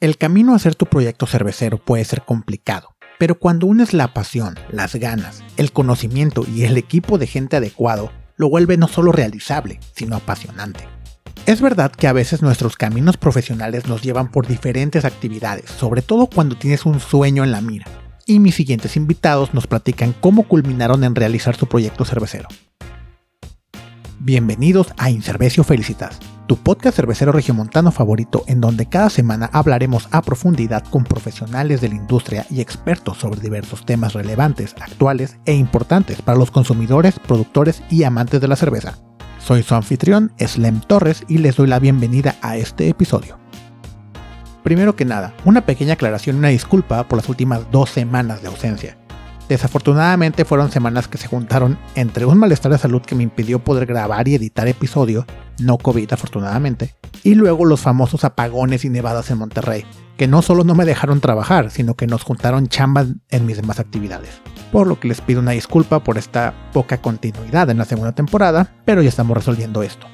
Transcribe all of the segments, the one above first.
El camino a hacer tu proyecto cervecero puede ser complicado, pero cuando unes la pasión, las ganas, el conocimiento y el equipo de gente adecuado, lo vuelve no solo realizable, sino apasionante. Es verdad que a veces nuestros caminos profesionales nos llevan por diferentes actividades, sobre todo cuando tienes un sueño en la mira. Y mis siguientes invitados nos platican cómo culminaron en realizar su proyecto cervecero. Bienvenidos a Incervecio Felicitas, tu podcast cervecero regiomontano favorito en donde cada semana hablaremos a profundidad con profesionales de la industria y expertos sobre diversos temas relevantes, actuales e importantes para los consumidores, productores y amantes de la cerveza. Soy su anfitrión, Slem Torres, y les doy la bienvenida a este episodio. Primero que nada, una pequeña aclaración y una disculpa por las últimas dos semanas de ausencia. Desafortunadamente fueron semanas que se juntaron entre un malestar de salud que me impidió poder grabar y editar episodio, no COVID afortunadamente, y luego los famosos apagones y nevadas en Monterrey, que no solo no me dejaron trabajar, sino que nos juntaron chambas en mis demás actividades. Por lo que les pido una disculpa por esta poca continuidad en la segunda temporada, pero ya estamos resolviendo esto.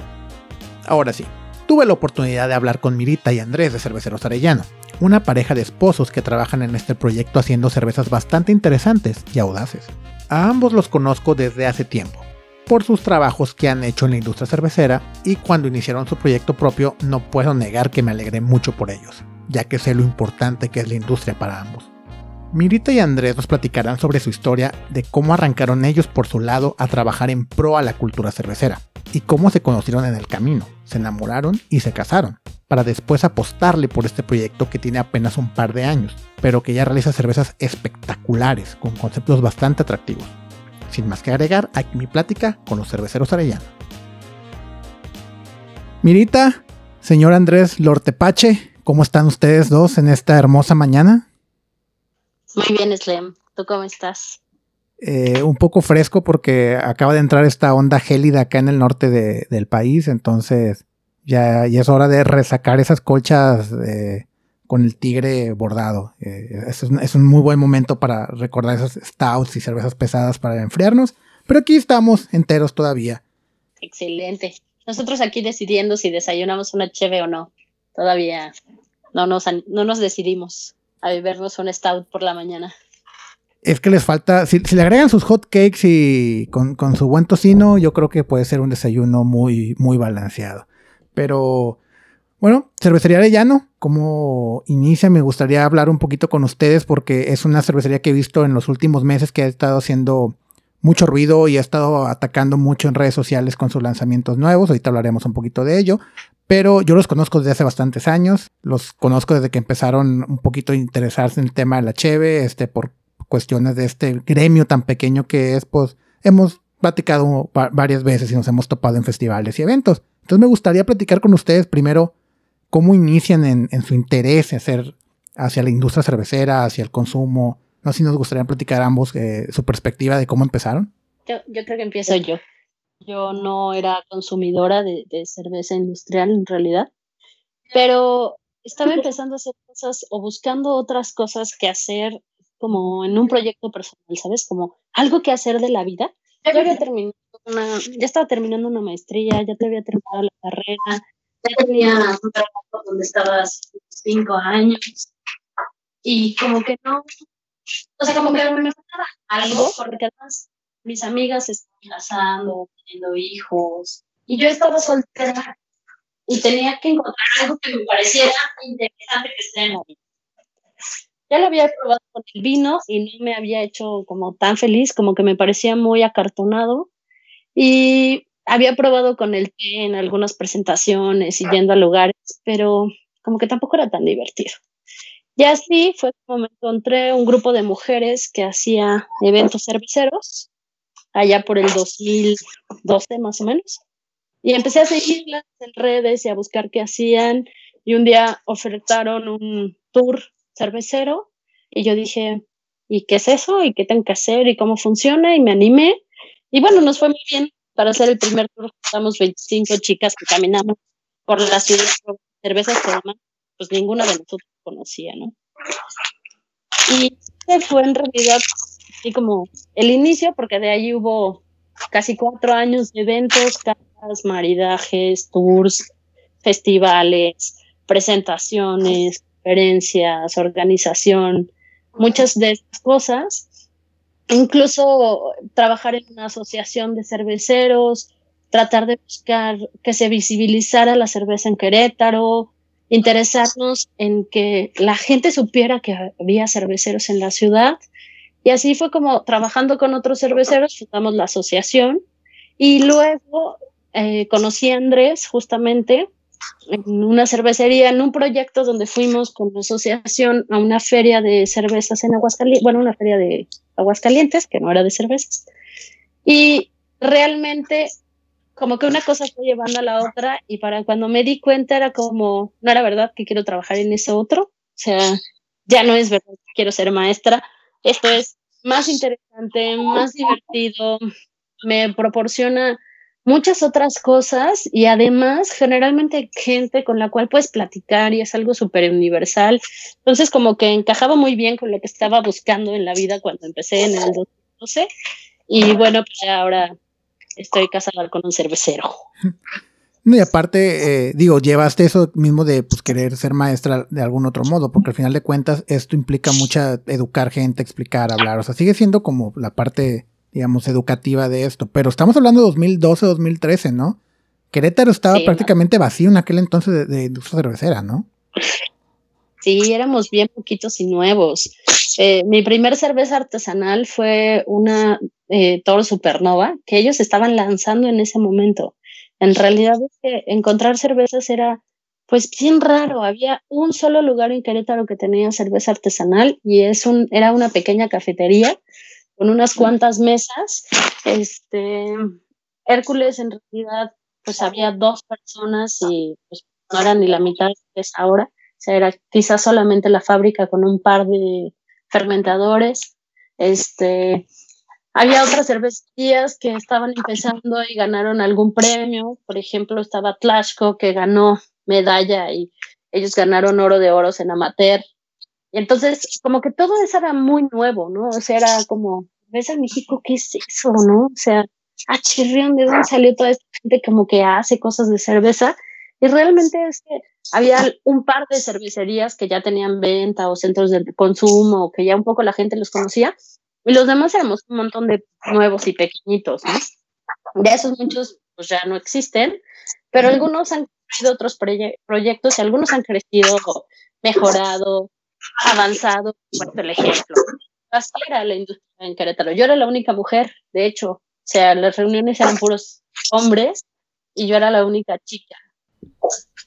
Ahora sí, tuve la oportunidad de hablar con Mirita y Andrés de Cerveceros Arellano, una pareja de esposos que trabajan en este proyecto haciendo cervezas bastante interesantes y audaces. A ambos los conozco desde hace tiempo, por sus trabajos que han hecho en la industria cervecera y cuando iniciaron su proyecto propio no puedo negar que me alegré mucho por ellos, ya que sé lo importante que es la industria para ambos. Mirita y Andrés nos platicarán sobre su historia de cómo arrancaron ellos por su lado a trabajar en pro a la cultura cervecera y cómo se conocieron en el camino, se enamoraron y se casaron, para después apostarle por este proyecto que tiene apenas un par de años, pero que ya realiza cervezas espectaculares con conceptos bastante atractivos. Sin más que agregar, aquí mi plática con los cerveceros Arellano. Mirita, señor Andrés Lortepache, ¿cómo están ustedes dos en esta hermosa mañana? Muy bien, Slem. ¿Tú cómo estás? Eh, un poco fresco porque acaba de entrar esta onda gélida acá en el norte del país, entonces ya, es hora de resacar esas colchas eh, con el tigre bordado. Eh, es, un, muy buen momento para recordar esas stouts y cervezas pesadas para enfriarnos, pero aquí estamos enteros todavía. Excelente. Nosotros aquí decidiendo si desayunamos una cheve o no. Todavía no nos, no nos decidimos a bebernos un stout por la mañana es que les falta, si, le agregan sus hot cakes y con, su buen tocino, yo creo que puede ser un desayuno muy, muy balanceado. Pero bueno, Cervecería Arellano, como inicia, me gustaría hablar un poquito con ustedes porque es una cervecería que he visto en los últimos meses que ha estado haciendo mucho ruido y ha estado atacando mucho en redes sociales con sus lanzamientos nuevos. Ahorita hablaremos un poquito de ello. Pero yo los conozco desde hace bastantes años. Los conozco desde que empezaron un poquito a interesarse en el tema de la cheve, este, por cuestiones de este gremio tan pequeño que es, pues hemos platicado varias veces y nos hemos topado en festivales y eventos. Entonces me gustaría platicar con ustedes primero cómo inician en, su interés hacer hacia la industria cervecera, hacia el consumo. No sé si nos gustaría platicar ambos eh, su perspectiva de cómo empezaron. Yo, creo que empiezo yo. Yo no era consumidora de, de cerveza industrial en realidad, pero estaba empezando a hacer cosas o buscando otras cosas que hacer como en un proyecto personal, ¿sabes? Como algo que hacer de la vida. Ya había terminado una, ya estaba terminando una maestría, ya te había terminado la carrera, tenía un trabajo donde estabas cinco años y como que no, o sea, como que me faltaba algo, porque además mis amigas estaban casando, teniendo hijos, y yo estaba soltera y tenía que encontrar algo que me pareciera interesante que esté en la vida. Ya lo había probado con el vino y no me había hecho como tan feliz, como que me parecía muy acartonado. Y había probado con el té en algunas presentaciones y yendo a lugares, pero como que tampoco era tan divertido. Y así fue como me encontré un grupo de mujeres que hacía eventos cerveceros, allá por el 2012 más o menos. Y empecé a seguirlas en redes y a buscar qué hacían. Y un día ofertaron un tour cervecero y yo dije, ¿y qué es eso? ¿Y qué tengo que hacer? ¿Y cómo funciona? Y me animé. Y bueno, nos fue muy bien para hacer el primer tour. Estamos 25 chicas que caminamos por la ciudad cervezas que además pues ninguna de nosotros conocía, ¿no? Y fue en realidad así como el inicio, porque de ahí hubo casi cuatro años de eventos, casas, maridajes, tours, festivales, presentaciones, conferencias, organización, muchas de estas cosas. Incluso trabajar en una asociación de cerveceros, tratar de buscar que se visibilizara la cerveza en Querétaro, interesarnos en que la gente supiera que había cerveceros en la ciudad. Y así fue como trabajando con otros cerveceros, fundamos la asociación y luego eh, conocí a Andrés justamente en una cervecería, en un proyecto donde fuimos con la asociación a una feria de cervezas en Aguascalientes, bueno, una feria de Aguascalientes, que no era de cervezas. Y realmente como que una cosa fue llevando a la otra y para cuando me di cuenta era como, no era verdad que quiero trabajar en ese otro, o sea, ya no es verdad que quiero ser maestra, esto es más interesante, más divertido, me proporciona muchas otras cosas y además generalmente gente con la cual puedes platicar y es algo súper universal. Entonces como que encajaba muy bien con lo que estaba buscando en la vida cuando empecé en el 2012 y bueno, pues ahora estoy casada con un cervecero. y aparte, eh, digo, llevaste eso mismo de pues, querer ser maestra de algún otro modo, porque al final de cuentas esto implica mucha educar gente, explicar, hablar, o sea, sigue siendo como la parte digamos, educativa de esto. Pero estamos hablando de 2012, 2013, ¿no? Querétaro estaba prácticamente vacío en aquel entonces de, industria cervecera, ¿no? Sí, éramos bien poquitos y nuevos. Eh, mi primer cerveza artesanal fue una eh, Toro Supernova que ellos estaban lanzando en ese momento. En realidad es que encontrar cervezas era pues bien raro. Había un solo lugar en Querétaro que tenía cerveza artesanal y es un, era una pequeña cafetería con unas cuantas mesas. Este, Hércules en realidad, pues había dos personas y pues, no era ni la mitad que es ahora. O sea, era quizás solamente la fábrica con un par de fermentadores. Este, había otras cervecerías que estaban empezando y ganaron algún premio. Por ejemplo, estaba Tlashco que ganó medalla y ellos ganaron oro de oros en amateur entonces, como que todo eso era muy nuevo, ¿no? O sea, era como, ves a México, ¿qué es eso, no? O sea, ah, chirrión, ¿de dónde salió toda esta gente como que hace cosas de cerveza? Y realmente es que había un par de cervecerías que ya tenían venta o centros de consumo, que ya un poco la gente los conocía, y los demás éramos un montón de nuevos y pequeñitos, ¿no? De esos muchos pues ya no existen, pero algunos han crecido otros proyectos y algunos han crecido, mejorado, avanzado, por el ejemplo. Así era la industria en Querétaro. Yo era la única mujer, de hecho, o sea, las reuniones eran puros hombres y yo era la única chica.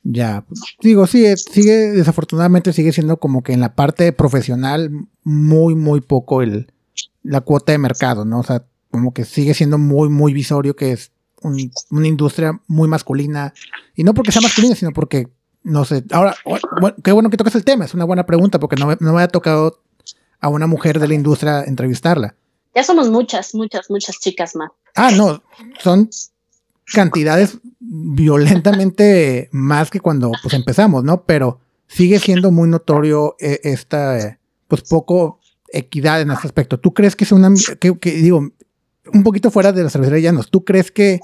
Ya, digo, sí, sigue, desafortunadamente sigue siendo como que en la parte profesional muy, muy poco el, la cuota de mercado, ¿no? O sea, como que sigue siendo muy, muy visorio que es una industria muy masculina. Y no porque sea masculina, sino porque no sé, ahora, qué bueno que tocas el tema, es una buena pregunta porque no me, no me ha tocado a una mujer de la industria entrevistarla. Ya somos muchas, muchas, muchas chicas más. Ah, no, son cantidades violentamente más que cuando pues empezamos, ¿no? Pero sigue siendo muy notorio eh, esta, pues poco equidad en este aspecto. ¿Tú crees que es una, que, digo, un poquito fuera de la cervecería llanos, ¿tú crees que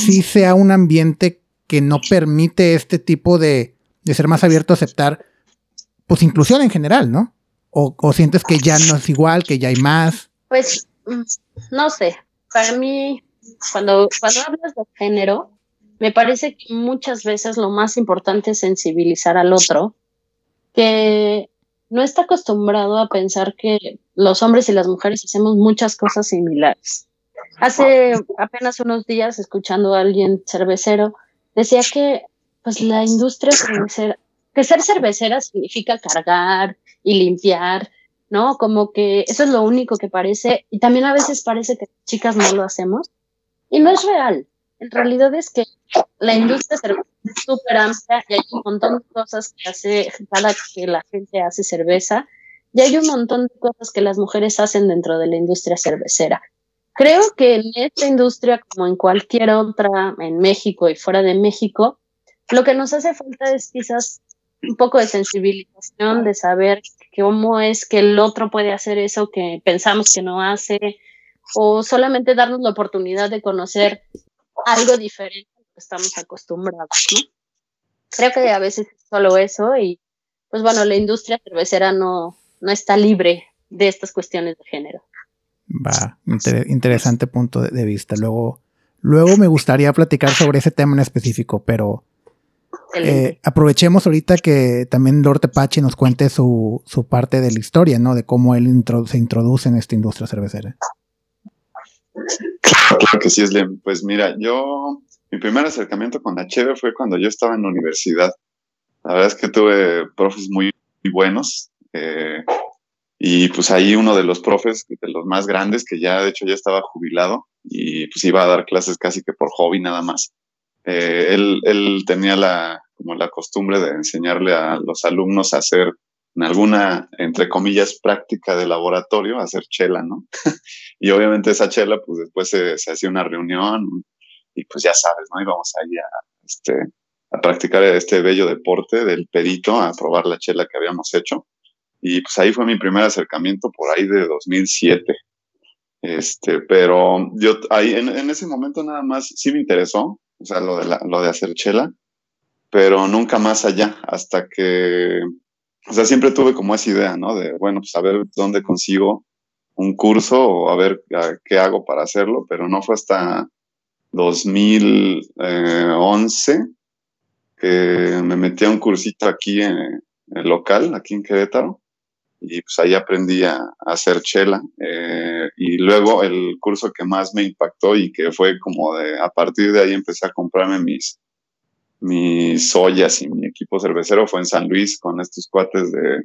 sí sea un ambiente que no permite este tipo de, de ser más abierto a aceptar, pues inclusión en general, ¿no? O, sientes que ya no es igual, que ya hay más? Pues, mm, no sé. Para mí, cuando, cuando hablas de género, me parece que muchas veces lo más importante es sensibilizar al otro, que no está acostumbrado a pensar que los hombres y las mujeres hacemos muchas cosas similares. Hace apenas unos días, escuchando a alguien cervecero, decía que pues la industria cervecera, que ser cervecera significa cargar y limpiar, ¿no? Como que eso es lo único que parece, y también a veces parece que chicas no lo hacemos, y no es real. En realidad es que la industria cervecera es súper amplia y hay un montón de cosas que hace cada que la gente hace cerveza, y hay un montón de cosas que las mujeres hacen dentro de la industria cervecera. Creo que en esta industria, como en cualquier otra, en México y fuera de México, lo que nos hace falta es quizás un poco de sensibilización, de saber cómo es que el otro puede hacer eso que pensamos que no hace, o solamente darnos la oportunidad de conocer algo diferente a lo que estamos acostumbrados, ¿no? Creo que a veces es solo eso y pues bueno, la industria cervecera no, no está libre de estas cuestiones de género. Va, interesante punto de, vista. Luego, luego me gustaría platicar sobre ese tema en específico, pero eh, aprovechemos ahorita que también Lord Tepache nos cuente su, su, parte de la historia, ¿no? De cómo él se introduce en esta industria cervecera. Claro, que sí, Slim. Pues mira, yo, mi primer acercamiento con la cheve fue cuando yo estaba en la universidad. La verdad es que tuve profes muy, muy buenos. Eh, y pues ahí uno de los profes, de los más grandes, que ya de hecho ya estaba jubilado y pues iba a dar clases casi que por hobby nada más. Eh, él, él tenía la, como la costumbre de enseñarle a los alumnos a hacer en alguna, entre comillas, práctica de laboratorio, hacer chela, ¿no? y obviamente esa chela, pues después se, se hacía una reunión y pues ya sabes, ¿no? Íbamos ahí a, este, a practicar este bello deporte del pedito, a probar la chela que habíamos hecho. Y pues ahí fue mi primer acercamiento por ahí de 2007. Este, pero yo ahí en, en ese momento nada más sí me interesó, o sea, lo de, la, lo de hacer chela, pero nunca más allá, hasta que, o sea, siempre tuve como esa idea, ¿no? De, bueno, pues a ver dónde consigo un curso o a ver qué hago para hacerlo, pero no fue hasta 2011 que me metí a un cursito aquí en el local, aquí en Querétaro, y pues ahí aprendí a, hacer chela. Eh, y luego el curso que más me impactó y que fue como de, a partir de ahí empecé a comprarme mis, mis ollas y mi equipo cervecero fue en San Luis con estos cuates de,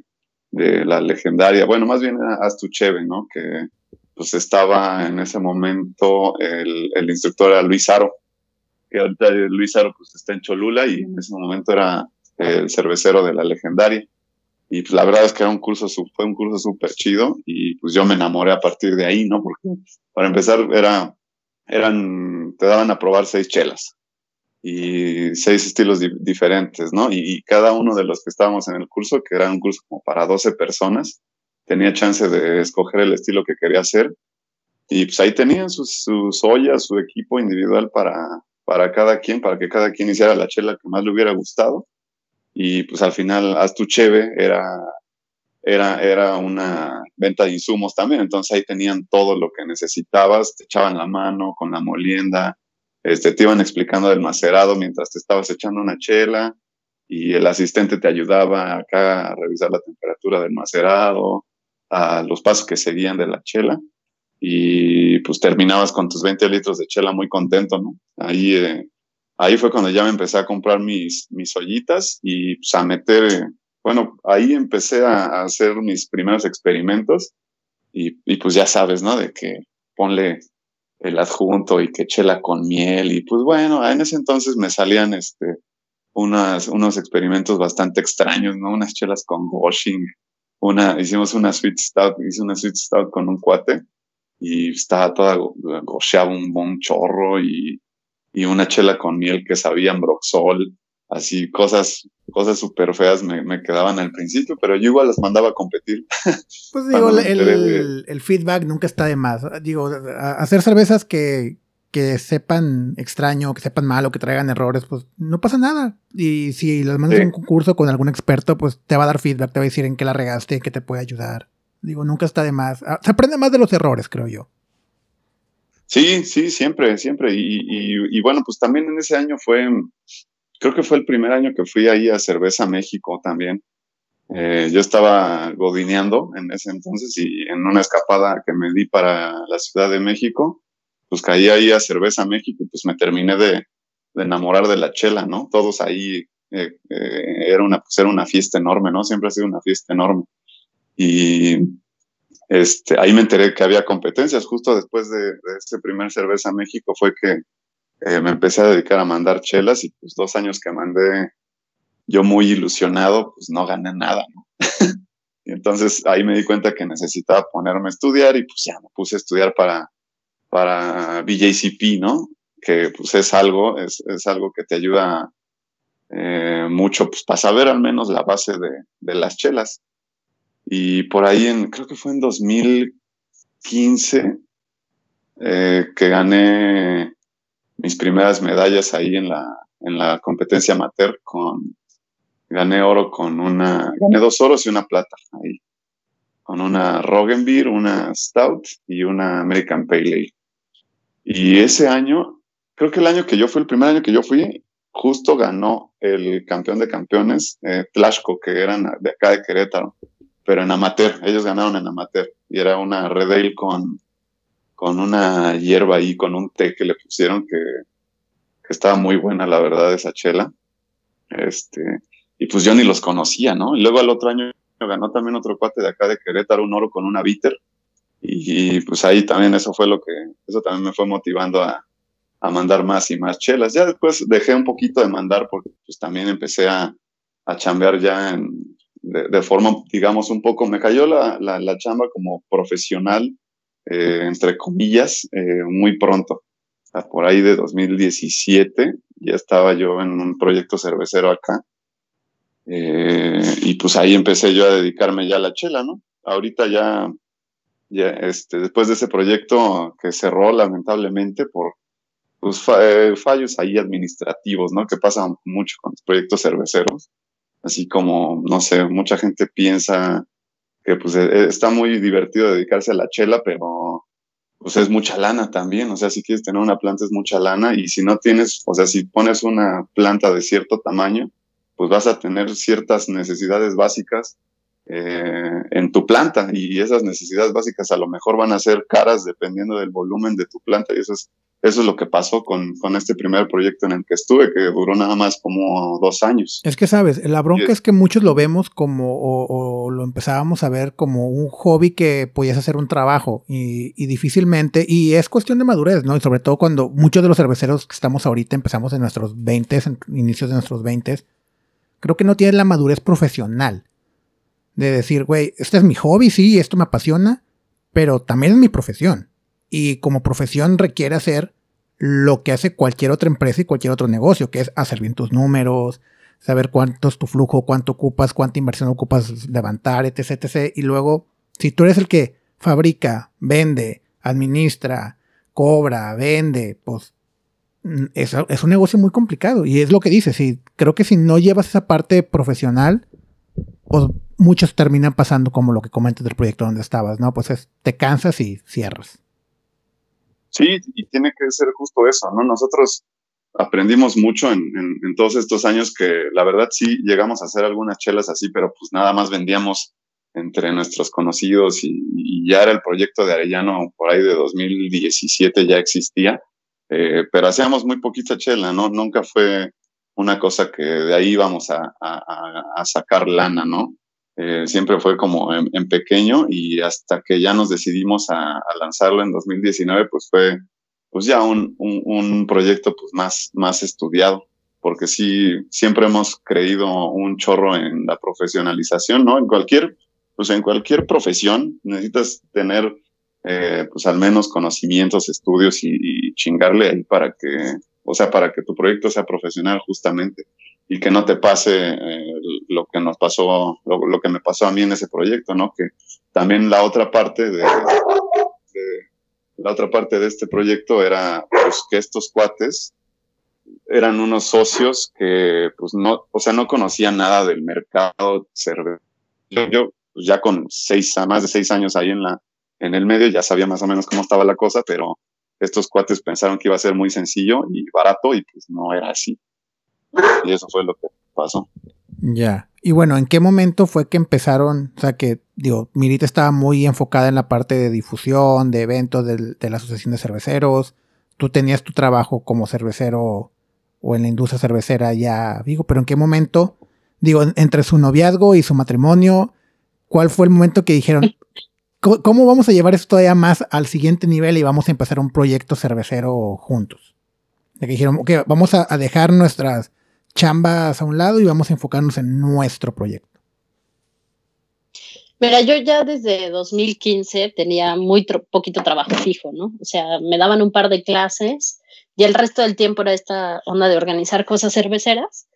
de la legendaria, bueno, más bien Astucheve, ¿no? Que pues estaba en ese momento el, el instructor era Luis Aro, que ahorita Luis Aro pues está en Cholula y en ese momento era el cervecero de la legendaria. Y pues la verdad es que era un curso, fue un curso súper chido y pues yo me enamoré a partir de ahí, ¿no? Porque para empezar era, eran, te daban a probar seis chelas y seis estilos diferentes, ¿no? Y, cada uno de los que estábamos en el curso, que era un curso como para 12 personas, tenía chance de escoger el estilo que quería hacer. Y pues ahí tenían sus, sus ollas, su equipo individual para, para cada quien, para que cada quien hiciera la chela que más le hubiera gustado y pues al final Astucheve era, era, era una venta de insumos también, entonces ahí tenían todo lo que necesitabas, te echaban la mano con la molienda, este, te iban explicando del macerado mientras te estabas echando una chela y el asistente te ayudaba acá a revisar la temperatura del macerado, a los pasos que seguían de la chela y pues terminabas con tus 20 litros de chela muy contento, ¿no? Ahí eh, ahí fue cuando ya me empecé a comprar mis, mis ollitas y pues, a meter, bueno, ahí empecé a, hacer mis primeros experimentos y, y, pues ya sabes, ¿no? De que ponle el adjunto y que chela con miel y pues bueno, en ese entonces me salían este, unas, unos experimentos bastante extraños, ¿no? Unas chelas con washing, una, hicimos una sweet stout, hice una sweet stout con un cuate y estaba toda gocheaba un, un chorro y y una chela con miel que sabían broxol, así cosas cosas súper feas me, me, quedaban al principio, pero yo igual las mandaba a competir. Pues digo, el, el, feedback nunca está de más. Digo, hacer cervezas que, que sepan extraño, que sepan mal o que traigan errores, pues no pasa nada. Y si las mandas a un concurso con algún experto, pues te va a dar feedback, te va a decir en qué la regaste, en qué te puede ayudar. Digo, nunca está de más. Ah, se aprende más de los errores, creo yo. Sí, sí, siempre, siempre. Y, y, bueno, pues también en ese año fue, creo que fue el primer año que fui ahí a Cerveza México también. Eh, yo estaba godineando en ese entonces y en una escapada que me di para la Ciudad de México, pues caí ahí a Cerveza México y pues me terminé de, de enamorar de la chela, ¿no? Todos ahí, eh, eh, era, una, pues era una fiesta enorme, ¿no? Siempre ha sido una fiesta enorme. Y este, ahí me enteré que había competencias. Justo después de, este primer Cerveza México fue que eh, me empecé a dedicar a mandar chelas y pues dos años que mandé yo muy ilusionado, pues no gané nada, ¿no? y entonces ahí me di cuenta que necesitaba ponerme a estudiar y pues ya me puse a estudiar para, para BJCP, ¿no? Que pues es algo, es, es algo que te ayuda eh, mucho pues para saber al menos la base de, de las chelas. Y por ahí, en, creo que fue en 2015, eh, que gané mis primeras medallas ahí en la, en la competencia amateur con, gané oro con una, gané dos oros y una plata ahí, con una Roggenbeer, una Stout y una American Pale Ale. Y ese año, creo que el año que yo fui, el primer año que yo fui, justo ganó el campeón de campeones, eh, Tlashco, que eran de acá de Querétaro, pero en amateur, ellos ganaron en amateur, y era una Red Ale con, con una hierba ahí, con un té que le pusieron que, que estaba muy buena, la verdad, esa chela. Este, y pues yo ni los conocía, ¿no? Y luego al otro año ganó también otro cuate de acá de Querétaro, un oro con una bitter. Y, pues ahí también eso fue lo que, eso también me fue motivando a, a, mandar más y más chelas. Ya después dejé un poquito de mandar porque pues también empecé a, a chambear ya en, de, forma, digamos, un poco, me cayó la, la, la chamba como profesional, eh, entre comillas, eh, muy pronto. por ahí de 2017 ya estaba yo en un proyecto cervecero acá eh, y pues ahí empecé yo a dedicarme ya a la chela, ¿no? Ahorita ya, ya este, después de ese proyecto que cerró lamentablemente por pues, eh, fallos ahí administrativos, ¿no? Que pasan mucho con los proyectos cerveceros. Así como, no sé, mucha gente piensa que pues e, está muy divertido dedicarse a la chela, pero pues es mucha lana también, o sea, si quieres tener una planta es mucha lana y si no tienes, o sea, si pones una planta de cierto tamaño, pues vas a tener ciertas necesidades básicas eh, en tu planta y esas necesidades básicas a lo mejor van a ser caras dependiendo del volumen de tu planta y eso es, eso es lo que pasó con, con este primer proyecto en el que estuve, que duró nada más como dos años. Es que sabes, la bronca es, que muchos lo vemos como, o, lo empezábamos a ver como un hobby que podías hacer un trabajo y, y, difícilmente, y es cuestión de madurez, ¿no? Y sobre todo cuando muchos de los cerveceros que estamos ahorita empezamos en nuestros 20, en inicios de nuestros 20, creo que no tiene la madurez profesional de decir, güey, este es mi hobby, sí, esto me apasiona, pero también es mi profesión. Y como profesión requiere hacer lo que hace cualquier otra empresa y cualquier otro negocio, que es hacer bien tus números, saber cuánto es tu flujo, cuánto ocupas, cuánta inversión ocupas levantar, etc, etc. Y luego, si tú eres el que fabrica, vende, administra, cobra, vende, pues Mm, es, es, un negocio muy complicado. Y es lo que dices. Y creo que si no llevas esa parte profesional, pues muchos terminan pasando como lo que comentas del proyecto donde estabas, ¿no? Pues es, te cansas y cierras. Sí, y tiene que ser justo eso, ¿no? Nosotros aprendimos mucho en, en, todos estos años que la verdad sí llegamos a hacer algunas chelas así, pero pues nada más vendíamos entre nuestros conocidos y, y ya era el proyecto de Arellano por ahí de 2017 ya existía eh, pero hacíamos muy poquita chela, ¿no? Nunca fue una cosa que de ahí íbamos a, a, sacar lana, ¿no? Eh, siempre fue como en, pequeño y hasta que ya nos decidimos a, lanzarlo en 2019, pues fue pues ya un, un, un, proyecto pues más, más estudiado, porque sí, siempre hemos creído un chorro en la profesionalización, ¿no? En cualquier, pues en cualquier profesión necesitas tener eh, pues al menos conocimientos, estudios y, chingarle ahí para que, o sea, para que tu proyecto sea profesional justamente y que no te pase eh, que nos pasó, lo, que me pasó a mí en ese proyecto, ¿no? Que también la otra parte de, la otra parte de este proyecto era pues que estos cuates eran unos socios que pues no, o sea, no conocían nada del mercado cerveza. Yo, yo pues ya con seis, más de seis años ahí en la, en el medio, ya sabía más o menos cómo estaba la cosa, pero estos cuates pensaron que iba a ser muy sencillo y barato y pues no era así. Y eso fue lo que pasó. Ya. Y bueno, ¿en qué momento fue que empezaron? O sea, que, digo, Mirita estaba muy enfocada en la parte de difusión, de eventos de, de la Asociación de Cerveceros. Tú tenías tu trabajo como cervecero o en la industria cervecera ya, digo, pero ¿en qué momento? Digo, entre su noviazgo y su matrimonio, ¿cuál fue el momento que dijeron, ¿Cómo vamos a llevar esto todavía más al siguiente nivel y vamos a empezar un proyecto cervecero juntos? De que dijeron, ok, vamos a, dejar nuestras chambas a un lado y vamos a enfocarnos en nuestro proyecto. Mira, yo ya desde 2015 tenía muy poquito trabajo fijo, ¿no? O sea, me daban un par de clases y el resto del tiempo era esta onda de organizar cosas cerveceras.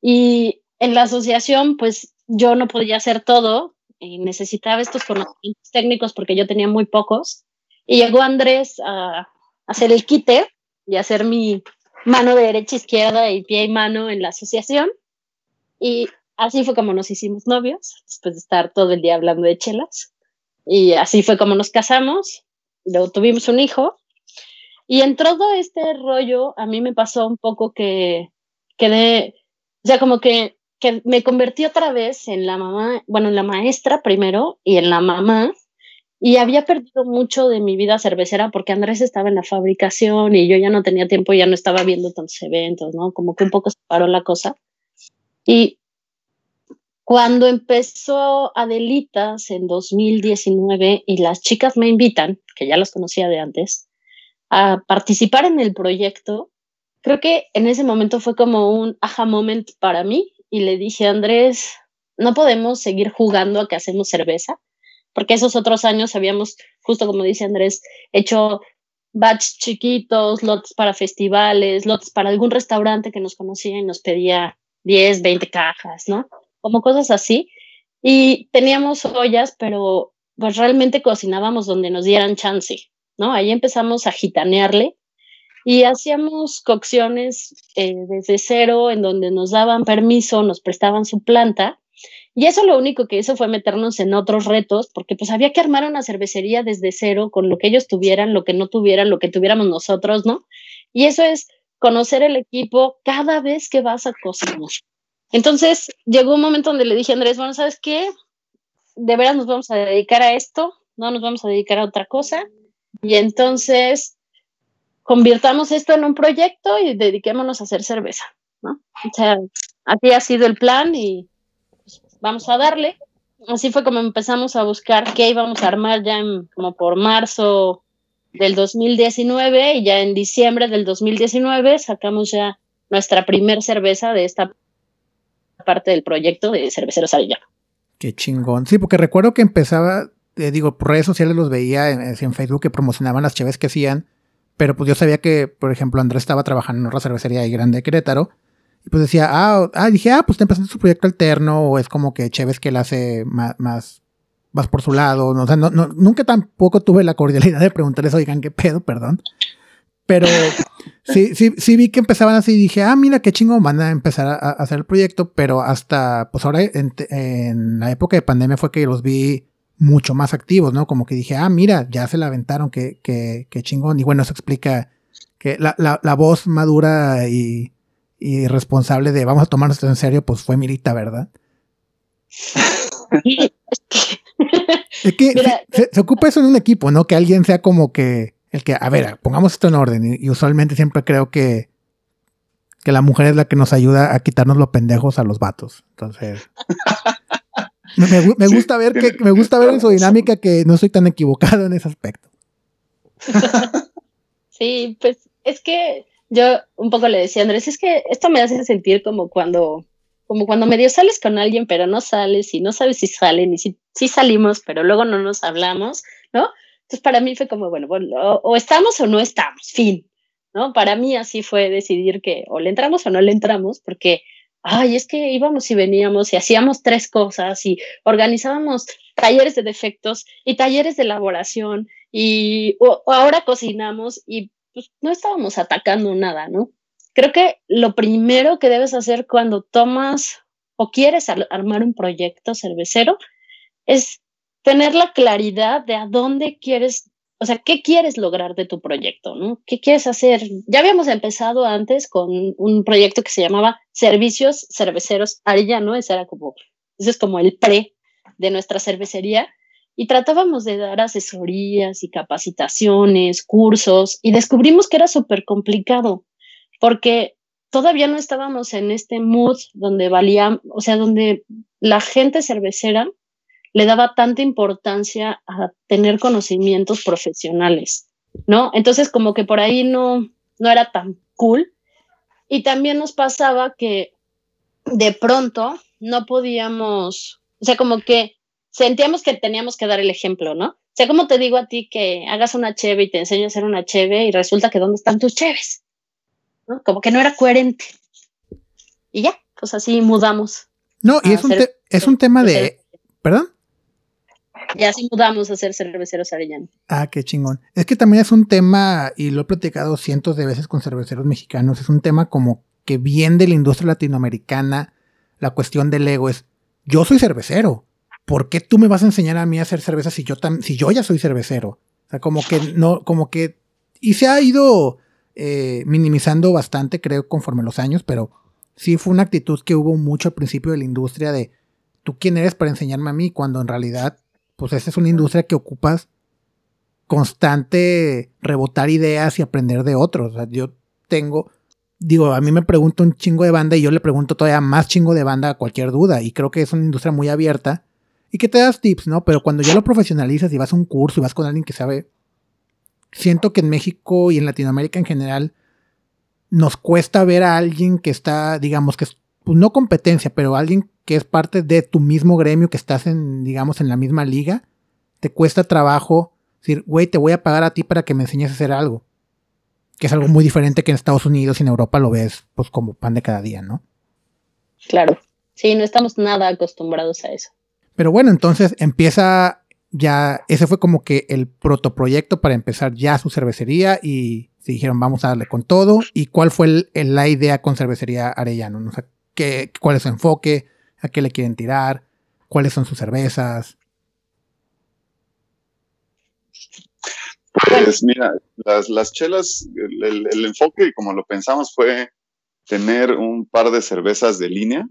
Y en la asociación, pues yo no podía hacer todo, y necesitaba estos conocimientos técnicos porque yo tenía muy pocos. Y llegó Andrés a, hacer el quite y hacer mi mano derecha, izquierda y pie y mano en la asociación. Y así fue como nos hicimos novios, después de estar todo el día hablando de chelas. Y así fue como nos casamos, luego tuvimos un hijo. Y en todo este rollo, a mí me pasó un poco que quedé, o sea, como que, que me convertí otra vez en la mamá, bueno, en la maestra primero y en la mamá. Y había perdido mucho de mi vida cervecera porque Andrés estaba en la fabricación y yo ya no tenía tiempo, ya no estaba viendo tantos eventos, ¿no? Como que un poco se paró la cosa. Y cuando empezó Adelitas en 2019 y las chicas me invitan, que ya las conocía de antes, a participar en el proyecto, creo que en ese momento fue como un aha moment para mí y le dije a Andrés, no podemos seguir jugando a que hacemos cerveza, porque esos otros años habíamos, justo como dice Andrés, hecho batch chiquitos, lotes para festivales, lotes para algún restaurante que nos conocía y nos pedía 10, 20 cajas, ¿no? como cosas así. Y teníamos ollas, pero pues realmente cocinábamos donde nos dieran chance, ¿no? Ahí empezamos a gitanearle y hacíamos cocciones eh, desde cero, en donde nos daban permiso, nos prestaban su planta. Y eso lo único que hizo fue meternos en otros retos, porque pues había que armar una cervecería desde cero, con lo que ellos tuvieran, lo que no tuvieran, lo que tuviéramos nosotros, ¿no? Y eso es conocer el equipo cada vez que vas a cocinar. Entonces llegó un momento donde le dije a Andrés, bueno, ¿sabes qué? De veras nos vamos a dedicar a esto, no nos vamos a dedicar a otra cosa. Y entonces convirtamos esto en un proyecto y dediquémonos a hacer cerveza, ¿no? O sea, así ha sido el plan y vamos a darle. Así fue como empezamos a buscar qué íbamos a armar ya en, como por marzo del 2019 y ya en diciembre del 2019 sacamos ya nuestra primer cerveza de esta parte del proyecto de Cerveceros Arellano. Qué chingón. Sí, porque recuerdo que empezaba, digo, por redes sociales los veía en, Facebook que promocionaban las chaves que hacían, pero pues yo sabía que, por ejemplo, Andrés estaba trabajando en una cervecería ahí grande de Querétaro, y pues decía, ah, ah dije, ah, pues está empezando su proyecto alterno, o es como que Chévez que él hace más, más, por su lado, no, o sea, no, nunca tampoco tuve la cordialidad de preguntarles, oigan, qué pedo, perdón. Pero sí, sí, sí vi que empezaban así y dije, ah, mira qué chingo van a empezar a, hacer el proyecto, pero hasta, pues ahora en, la época de pandemia fue que los vi mucho más activos, ¿no? Como que dije, ah, mira, ya se la aventaron, qué, qué, qué chingón. Y bueno, eso explica que la, la, la voz madura y, y, responsable de vamos a tomarnos esto en serio, pues fue Mirita, ¿verdad? es que se, se, ocupa eso en un equipo, ¿no? Que alguien sea como que el que, a ver, pongamos esto en orden. Y, usualmente siempre creo que, que la mujer es la que nos ayuda a quitarnos los pendejos a los vatos. Entonces. me, gusta ver que, me gusta ver en su dinámica que no soy tan equivocado en ese aspecto. Sí, pues es que yo un poco le decía a Andrés, es que esto me hace sentir como cuando, como cuando medio sales con alguien, pero no sales y no sabes si salen y si, salimos, pero luego no nos hablamos, ¿no? Entonces, para mí fue como, bueno, o, estamos o no estamos, fin, ¿no? Para mí así fue decidir que o le entramos o no le entramos, porque, ay, es que íbamos y veníamos y hacíamos tres cosas y organizábamos talleres de defectos y talleres de elaboración y ahora cocinamos y pues no estábamos atacando nada, ¿no? Creo que lo primero que debes hacer cuando tomas o quieres armar un proyecto cervecero es tener la claridad de a dónde quieres, o sea, qué quieres lograr de tu proyecto, ¿no? ¿Qué quieres hacer? Ya habíamos empezado antes con un proyecto que se llamaba Servicios Cerveceros Arellano, ese era como, ese es como el pre de nuestra cervecería, y tratábamos de dar asesorías y capacitaciones, cursos, y descubrimos que era súper complicado, porque todavía no estábamos en este mood donde valía, o sea, donde la gente cervecera le daba tanta importancia a tener conocimientos profesionales, ¿no? Entonces como que por ahí no, no era tan cool. Y también nos pasaba que de pronto no podíamos, o sea, como que sentíamos que teníamos que dar el ejemplo, ¿no? O sea, como te digo a ti que hagas una cheve y te enseño a hacer una cheve y resulta que ¿dónde están tus cheves? ¿No? Como que no era coherente. Y ya, pues así mudamos. No, y es un, es un tema de... ¿Perdón? Y así mudamos a ser cerveceros arellanos. Ah, qué chingón. Es que también es un tema, y lo he platicado cientos de veces con cerveceros mexicanos, es un tema como que bien de la industria latinoamericana. la cuestión del ego es, yo soy cervecero, ¿por qué tú me vas a enseñar a mí a hacer cerveza si yo, si yo ya soy cervecero? O sea, como que no, como que, y se ha ido eh, minimizando bastante, creo, conforme los años, pero sí fue una actitud que hubo mucho al principio de la industria de, ¿tú quién eres para enseñarme a mí? Cuando en realidad, pues esa es una industria que ocupas constante rebotar ideas y aprender de otros. O sea, yo tengo, digo, a mí me pregunto un chingo de banda y yo le pregunto todavía más chingo de banda a cualquier duda. Y creo que es una industria muy abierta y que te das tips, ¿no? Pero cuando ya lo profesionalizas y vas a un curso y vas con alguien que sabe, siento que en México y en Latinoamérica en general nos cuesta ver a alguien que está, digamos, que es, pues no competencia, pero alguien que es parte de tu mismo gremio, que estás en, digamos, en la misma liga, te cuesta trabajo decir, güey, te voy a pagar a ti para que me enseñes a hacer algo. Que es algo muy diferente que en Estados Unidos y en Europa lo ves pues como pan de cada día, ¿no? Claro. Sí, no estamos nada acostumbrados a eso. Pero bueno, entonces empieza ya, ese fue como que el protoproyecto para empezar ya su cervecería y se dijeron vamos a darle con todo. ¿Y cuál fue la idea con cervecería Arellano? ¿qué, ¿cuál es su enfoque? ¿A qué le quieren tirar? ¿Cuáles son sus cervezas? Pues mira, las, las chelas, el, el, enfoque, como lo pensamos, fue tener un par de cervezas de línea.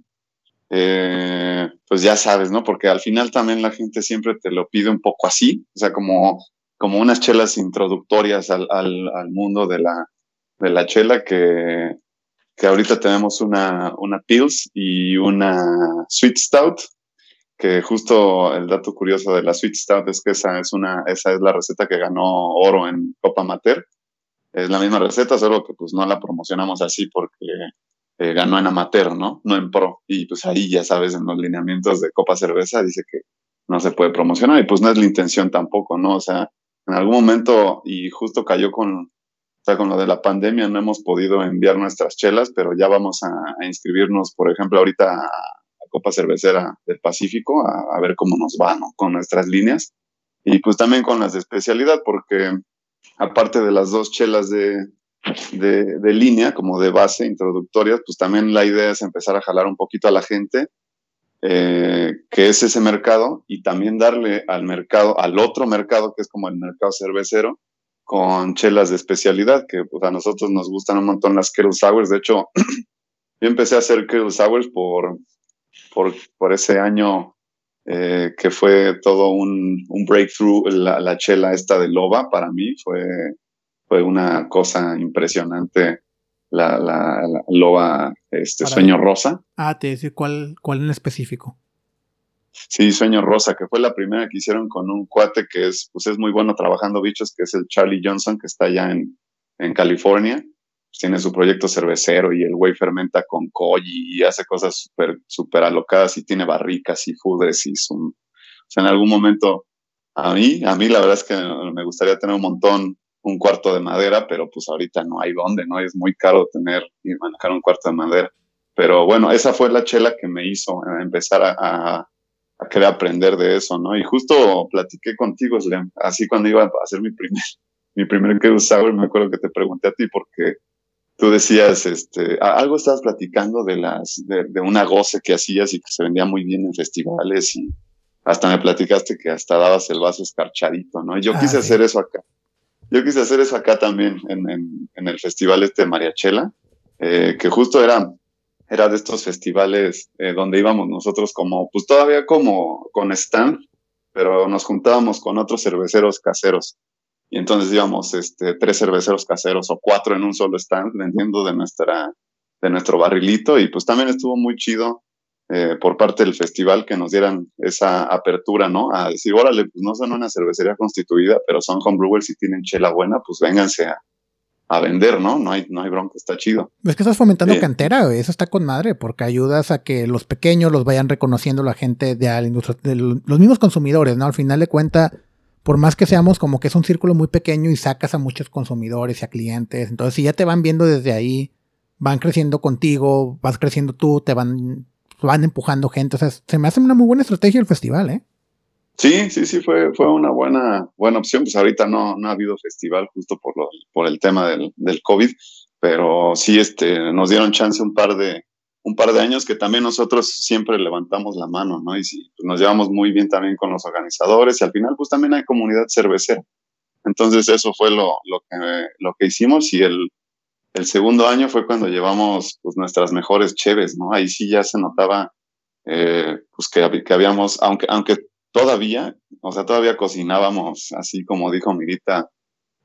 Eh, pues ya sabes, ¿no? Porque al final también la gente siempre te lo pide un poco así, o sea, como, como unas chelas introductorias al, al, mundo de la, de la chela que, que ahorita tenemos una, una Pils y una Sweet Stout que justo el dato curioso de la Sweet Stout es que esa es, una, esa es la receta que ganó oro en Copa Amateur. Es la misma receta, solo que pues no la promocionamos así porque eh, ganó en amateur, ¿no? No en pro. Y pues ahí ya sabes, en los lineamientos de Copa Cerveza dice que no se puede promocionar y pues no es la intención tampoco, ¿no? O sea, en algún momento y justo cayó con, o sea, con lo de la pandemia no hemos podido enviar nuestras chelas, pero ya vamos a, a inscribirnos, por ejemplo, ahorita a, Copa Cervecera del Pacífico a, ver cómo nos va, ¿no? Con nuestras líneas. Y pues también con las de especialidad, porque aparte de las dos chelas de, línea, como de base, introductorias, pues también la idea es empezar a jalar un poquito a la gente, eh, que es ese mercado, y también darle al mercado, al otro mercado, que es como el mercado cervecero, con chelas de especialidad, que pues, a nosotros nos gustan un montón las Kettle Sours. De hecho, yo empecé a hacer Kettle Sours por, por, por ese año eh, que fue todo un, un breakthrough, la, chela esta de Loba para mí fue, fue una cosa impresionante. La, la, la Loba este, Sueño Rosa. Ah, te decía, ¿cuál, ¿cuál en específico? Sí, Sueño Rosa, que fue la primera que hicieron con un cuate que es, pues es muy bueno trabajando bichos, que es el Charlie Johnson, que está allá en, en California tiene su proyecto cervecero y el güey fermenta con koji y hace cosas súper super alocadas y tiene barricas y fudres y su, o sea, en algún momento a mí, a mí la verdad es que me gustaría tener un montón, un cuarto de madera, pero pues ahorita no hay dónde, ¿no? Es muy caro tener y manejar un cuarto de madera. Pero bueno, esa fue la chela que me hizo empezar a, a, a querer aprender de eso, ¿no? Y justo platiqué contigo, Slim, así cuando iba a hacer mi primer, mi primer que Sour, me acuerdo que te pregunté a ti porque tú decías, este, algo estabas platicando de las, de, de, una goce que hacías y que se vendía muy bien en festivales y hasta me platicaste que hasta dabas el vaso escarchadito, ¿no? Y yo ah, quise hacer eso acá. Yo quise hacer eso acá también en, el festival este de Mariachela, eh, que justo era, era de estos festivales eh, donde íbamos nosotros como, pues todavía como con stand, pero nos juntábamos con otros cerveceros caseros. Y entonces íbamos este, tres cerveceros caseros o cuatro en un solo stand vendiendo de, nuestra, de nuestro barrilito y pues también estuvo muy chido eh, por parte del festival que nos dieran esa apertura, ¿no? A decir, órale, pues no son una cervecería constituida, pero son homebrewers y tienen chela buena, pues vénganse a, a vender, ¿no? No hay, no hay bronca, está chido. Es que estás fomentando cantera, eso está con madre, porque ayudas a que los pequeños los vayan reconociendo la gente de la industria, de los mismos consumidores, ¿no? Al final de cuentas por más que seamos como que es un círculo muy pequeño y sacas a muchos consumidores y a clientes, entonces si ya te van viendo desde ahí, van creciendo contigo, vas creciendo tú, te van, van empujando gente, o sea, se me hace una muy buena estrategia el festival, ¿eh? Sí, sí, sí, fue, fue una buena, buena opción. Pues ahorita no, no ha habido festival justo por, lo, por el tema del, del COVID, pero sí este, nos dieron chance un par de, un par de años que también nosotros siempre levantamos la mano, ¿no? Y si, pues, nos llevamos muy bien también con los organizadores y al final pues también hay comunidad cervecera. Entonces eso fue lo, lo, que, lo que hicimos y el, el segundo año fue cuando llevamos pues, nuestras mejores cheves, ¿no? Ahí sí ya se notaba eh, pues que, que, habíamos, aunque, aunque todavía, o sea, todavía cocinábamos así como dijo Mirita,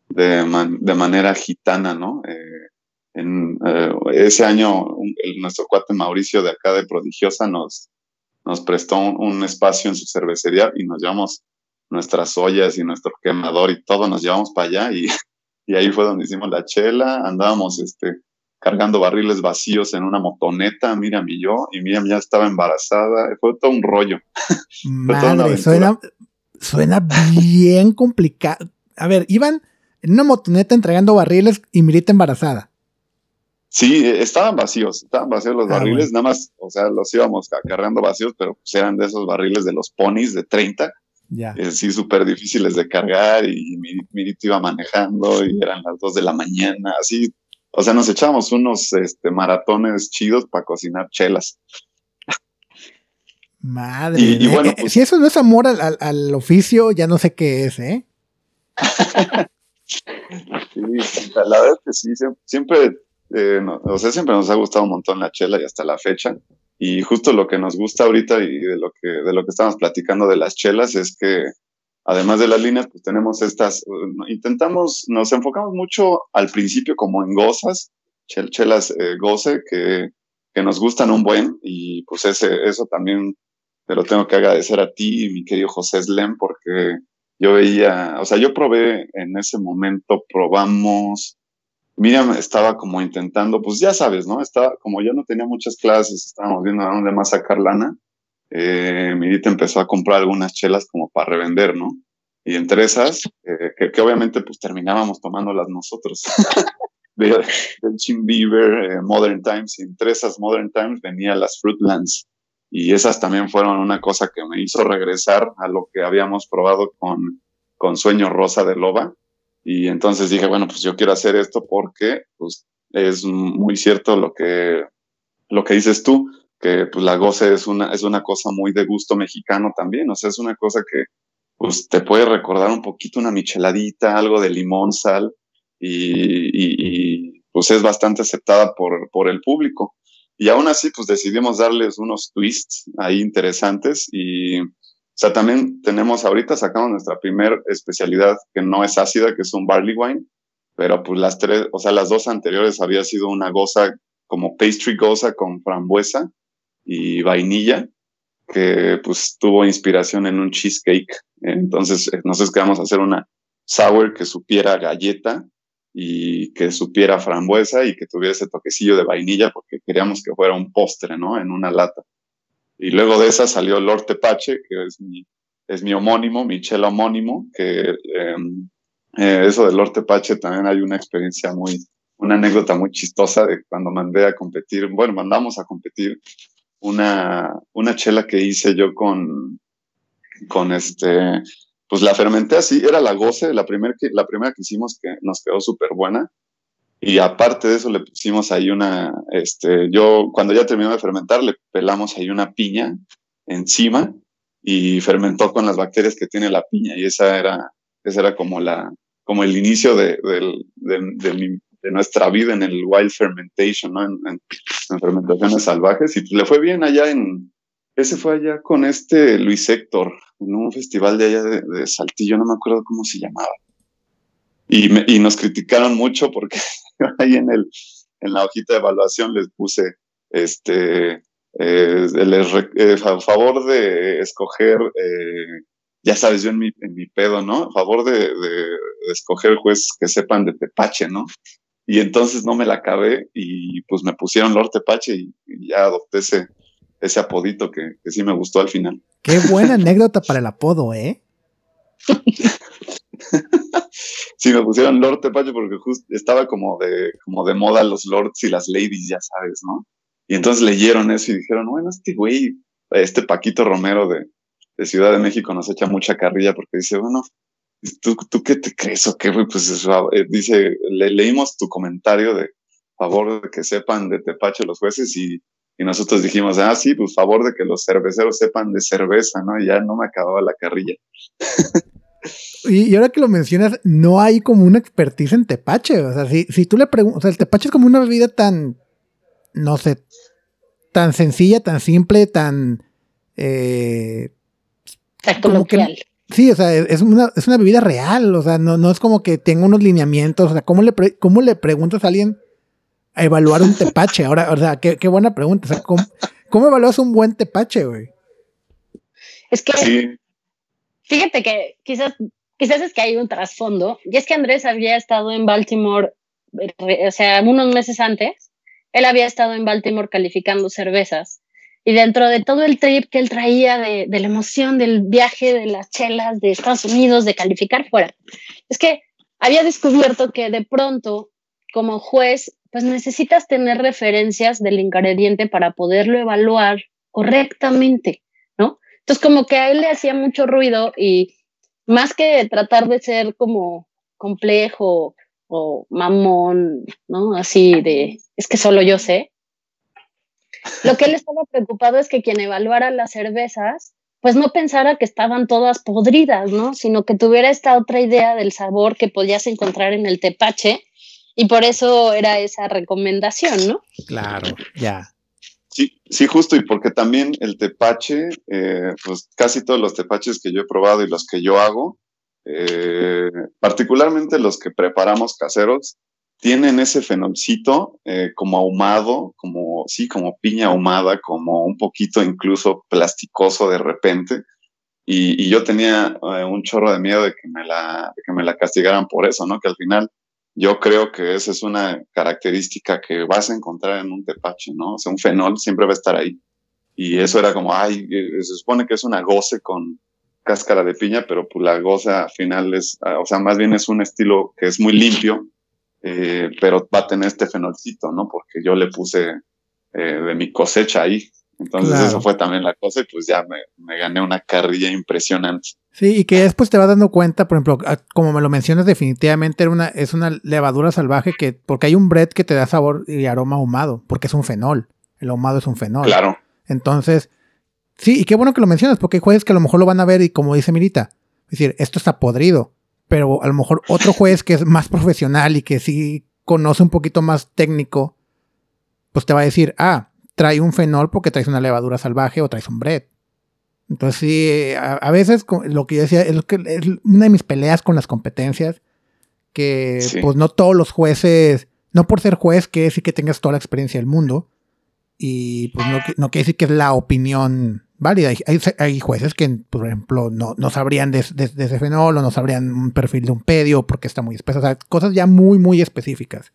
de, de manera gitana, ¿no? Eh, en, eh, ese año nuestro cuate Mauricio de acá de Prodigiosa nos, nos prestó un, espacio en su cervecería y nos llevamos nuestras ollas y nuestro quemador y todo, nos llevamos para allá y, y ahí fue donde hicimos la chela, andábamos este, cargando barriles vacíos en una motoneta, Miriam y yo, y Miriam ya estaba embarazada, fue todo un rollo. Madre, suena, suena bien complicado. A ver, iban en una motoneta entregando barriles y Mirita embarazada. Sí, estaban vacíos, estaban vacíos los ah, barriles, nada más, o sea, los íbamos cargando vacíos, pero pues eran de esos barriles de los ponis de 30. Ya. sí, súper difíciles de cargar y Mirita iba manejando y eran las 2 de la mañana, así o sea, nos echamos unos este, maratones chidos para cocinar chelas. Madre. Y, bueno, pues si eso no es amor al, oficio, ya no sé qué es, ¿eh? sí, la verdad es que sí, siempre, eh, o sea, siempre nos ha gustado un montón la chela y hasta la fecha. Y justo lo que nos gusta ahorita y de lo que, de lo que estamos platicando de las chelas es que además de las líneas, pues tenemos estas, intentamos, nos enfocamos mucho al principio como en gozas, chelas eh, goce, que, que, nos gustan un buen, y pues ese, eso también te lo tengo que agradecer a ti, mi querido José Slem, porque yo veía, o sea, yo probé en ese momento, probamos, Miriam estaba como intentando, pues ya sabes, ¿no? Estaba, como yo no tenía muchas clases, estábamos viendo a dónde más sacar lana, eh, Mirita empezó a comprar algunas chelas como para revender, ¿no? Y entre esas, eh, que, obviamente pues terminábamos tomándolas nosotros. de, del Jim Beaver, eh, Modern Times, y entre esas Modern Times venían las Fruitlands. Y esas también fueron una cosa que me hizo regresar a lo que habíamos probado con, con Sueño Rosa de Loba. Y entonces dije, bueno, pues yo quiero hacer esto porque pues, es muy cierto lo que, lo que dices tú que pues la goce es una, es una cosa muy de gusto mexicano también, o sea, es una cosa que pues te puede recordar un poquito una micheladita, algo de limón, sal, y, y, pues es bastante aceptada por, por el público. Y aún así, pues decidimos darles unos twists ahí interesantes y, sea, también tenemos ahorita, sacamos nuestra primera especialidad que no es ácida, que es un barley wine, pero pues las tres, o sea, las dos anteriores había sido una goza como pastry goza con frambuesa y vainilla, que pues tuvo inspiración en un cheesecake. Entonces eh, nosotros queríamos hacer una sour que supiera galleta y que supiera frambuesa y que tuviera ese toquecillo de vainilla porque queríamos que fuera un postre, ¿no? En una lata. Y luego de esa salió Lord Tepache, que es mi, es mi homónimo, mi chela homónimo, que em, eh, eso de Lord Tepache también hay una experiencia muy, una anécdota muy chistosa de cuando mandé a competir, bueno, mandamos a competir una, una chela que hice yo con, con este, pues la fermenté así, era la goce, la, primer que, la primera que hicimos que nos quedó súper buena. Y aparte de eso le pusimos ahí una, este, yo cuando ya terminó de fermentar le pelamos ahí una piña encima y fermentó con las bacterias que tiene la piña y esa era, esa era como la, como el inicio de, de, de nuestra vida en el wild fermentation, ¿no? En, fermentaciones salvajes. Y le fue bien allá en, ese fue allá con este Luis Héctor, en un festival de allá de, Saltillo, no me acuerdo cómo se llamaba. Y, y nos criticaron mucho porque ahí en, el, en la hojita de evaluación les puse, este, eh, les, eh, a favor de escoger, eh, ya sabes, yo en mi, en mi pedo, ¿no? A favor de, de, escoger jueces que sepan de tepache, ¿no? Y entonces no me la acabé y pues me pusieron Lord Tepache y, ya adopté ese, ese apodito que, sí me gustó al final. Qué buena anécdota para el apodo, ¿eh? sí, me pusieron Lord Tepache porque justo estaba como de, como de moda los lords y las ladies, ya sabes, ¿no? Y entonces leyeron eso y dijeron, bueno, este güey, este Paquito Romero de, de Ciudad de México nos echa mucha carrilla porque dice, bueno, ¿Tú, ¿Tú qué te crees o qué, Pues eso, eh, dice, le, leímos tu comentario de favor de que sepan de Tepache los jueces y, Y nosotros dijimos, ah, sí, pues favor de que los cerveceros sepan de cerveza, ¿no? Y ya no me acababa la carrilla. y, ahora que lo mencionas, no hay como una expertise en tepache. O sea, si, si tú le preguntas, o sea, el tepache es como una bebida tan, no sé, tan sencilla, tan simple, tan... Eh, como que, Sí, o sea, es una, es una bebida real, o sea, no, no es como que tenga unos lineamientos, o sea, ¿cómo le, cómo le preguntas a alguien a evaluar un tepache? Ahora, o sea, qué, qué buena pregunta, o sea, ¿cómo, ¿cómo, evalúas un buen tepache, güey? Es que, fíjate que quizás, quizás es que hay un trasfondo, y es que Andrés había estado en Baltimore, o sea, unos meses antes, él había estado en Baltimore calificando cervezas y dentro de todo el trip que él traía de, la emoción del viaje de las chelas de Estados Unidos, de calificar fuera, es que había descubierto que de pronto, como juez, pues necesitas tener referencias del ingrediente para poderlo evaluar correctamente. Entonces, como que a él le hacía mucho ruido y más que tratar de ser como complejo o mamón, ¿no? Así de, es que solo yo sé, lo que él estaba preocupado es que quien evaluara las cervezas, pues no pensara que estaban todas podridas, ¿no? Sino que tuviera esta otra idea del sabor que podías encontrar en el tepache y por eso era esa recomendación, ¿no? Claro, ya. Sí, sí, justo, y porque también el tepache, eh, pues casi todos los tepaches que yo he probado y los que yo hago, eh, particularmente los que preparamos caseros, tienen ese fenolcito eh, como ahumado, como, sí, como piña ahumada, como un poquito incluso plasticoso de repente. Y, yo tenía eh, un chorro de miedo de que, me la, que me la castigaran por eso, ¿no? Que al final yo creo que esa es una característica que vas a encontrar en un tepache, ¿no? O sea, un fenol siempre va a estar ahí. Y eso era como, ay, eh, se supone que es una goce con cáscara de piña, pero pues la goce al final es, o sea, más bien es un estilo que es muy limpio, eh, pero va a tener este fenolcito, ¿no? Porque yo le puse eh, de mi cosecha ahí. Entonces eso fue también la cosa y pues ya me, gané una carrilla impresionante. Sí, y que después te vas dando cuenta, por ejemplo, como me lo mencionas, definitivamente era una, es una levadura salvaje que, porque hay un bread que te da sabor y aroma ahumado, porque es un fenol. El ahumado es un fenol. Claro. Entonces, sí, y qué bueno que lo mencionas, porque hay jueces que a lo mejor lo van a ver y como dice Mirita, es decir, esto está podrido pero a lo mejor otro juez que es más profesional y que sí conoce un poquito más técnico, pues te va a decir, ah, trae un fenol porque traes una levadura salvaje o traes un bread. Entonces sí, a, veces lo que yo decía es, que es una de mis peleas con las competencias, que pues no todos los jueces, no por ser juez quiere decir que tengas toda la experiencia del mundo, y pues no, no quiere decir que es la opinión válida. Hay, hay, jueces que, por ejemplo, no, no sabrían de, ese fenol o no sabrían un perfil de un pedio porque está muy espeso. O sea, cosas ya muy, muy específicas.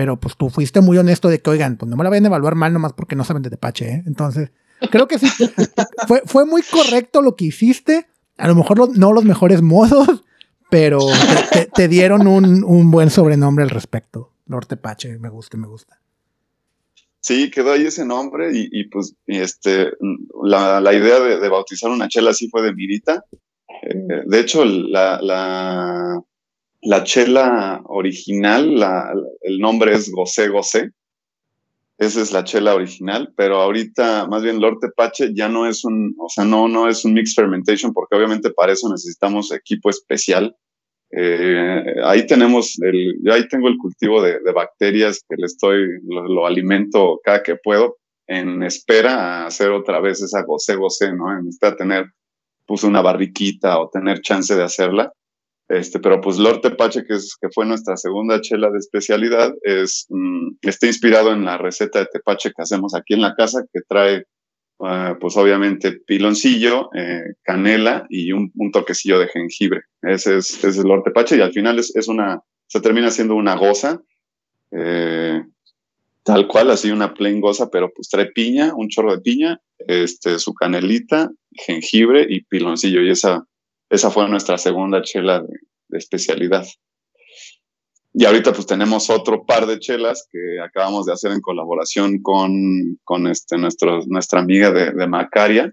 Pero pues tú fuiste muy honesto de que, oigan, pues no me la vayan a evaluar mal nomás porque no saben de Tepache, ¿eh? Entonces, creo que sí. fue, fue muy correcto lo que hiciste. A lo mejor no los mejores modos, pero te, dieron un, un, buen sobrenombre al respecto. Lord Tepache, me gusta, me gusta. Sí, quedó ahí ese nombre y, pues este, la, idea de, bautizar una chela así fue de Mirita. Eh, de hecho, la, la, chela original, el nombre es Gosé Gosé. Esa es la chela original, pero ahorita más bien Lord Tepache ya no es un, o sea, no, no es un mix fermentation porque obviamente para eso necesitamos equipo especial eh, ahí tenemos, el, yo ahí tengo el cultivo de, bacterias que le estoy, lo, alimento cada que puedo en espera a hacer otra vez esa goce goce, ¿no? En espera tener, pues una barriquita o tener chance de hacerla. Este, pero pues Lord Tepache, que, es, que fue nuestra segunda chela de especialidad, es, mm, está inspirado en la receta de tepache que hacemos aquí en la casa, que trae Ah, pues obviamente piloncillo, eh, canela y un, toquecillo de jengibre. Ese es, el ortepache y al final es, una, se termina siendo una goza, eh, tal cual, así una plain goza, pero pues trae piña, un chorro de piña, este, su canelita, jengibre y piloncillo. Y esa, esa fue nuestra segunda chela de especialidad. Y ahorita pues tenemos otro par de chelas que acabamos de hacer en colaboración con, con este, nuestro, nuestra amiga de, Macaria,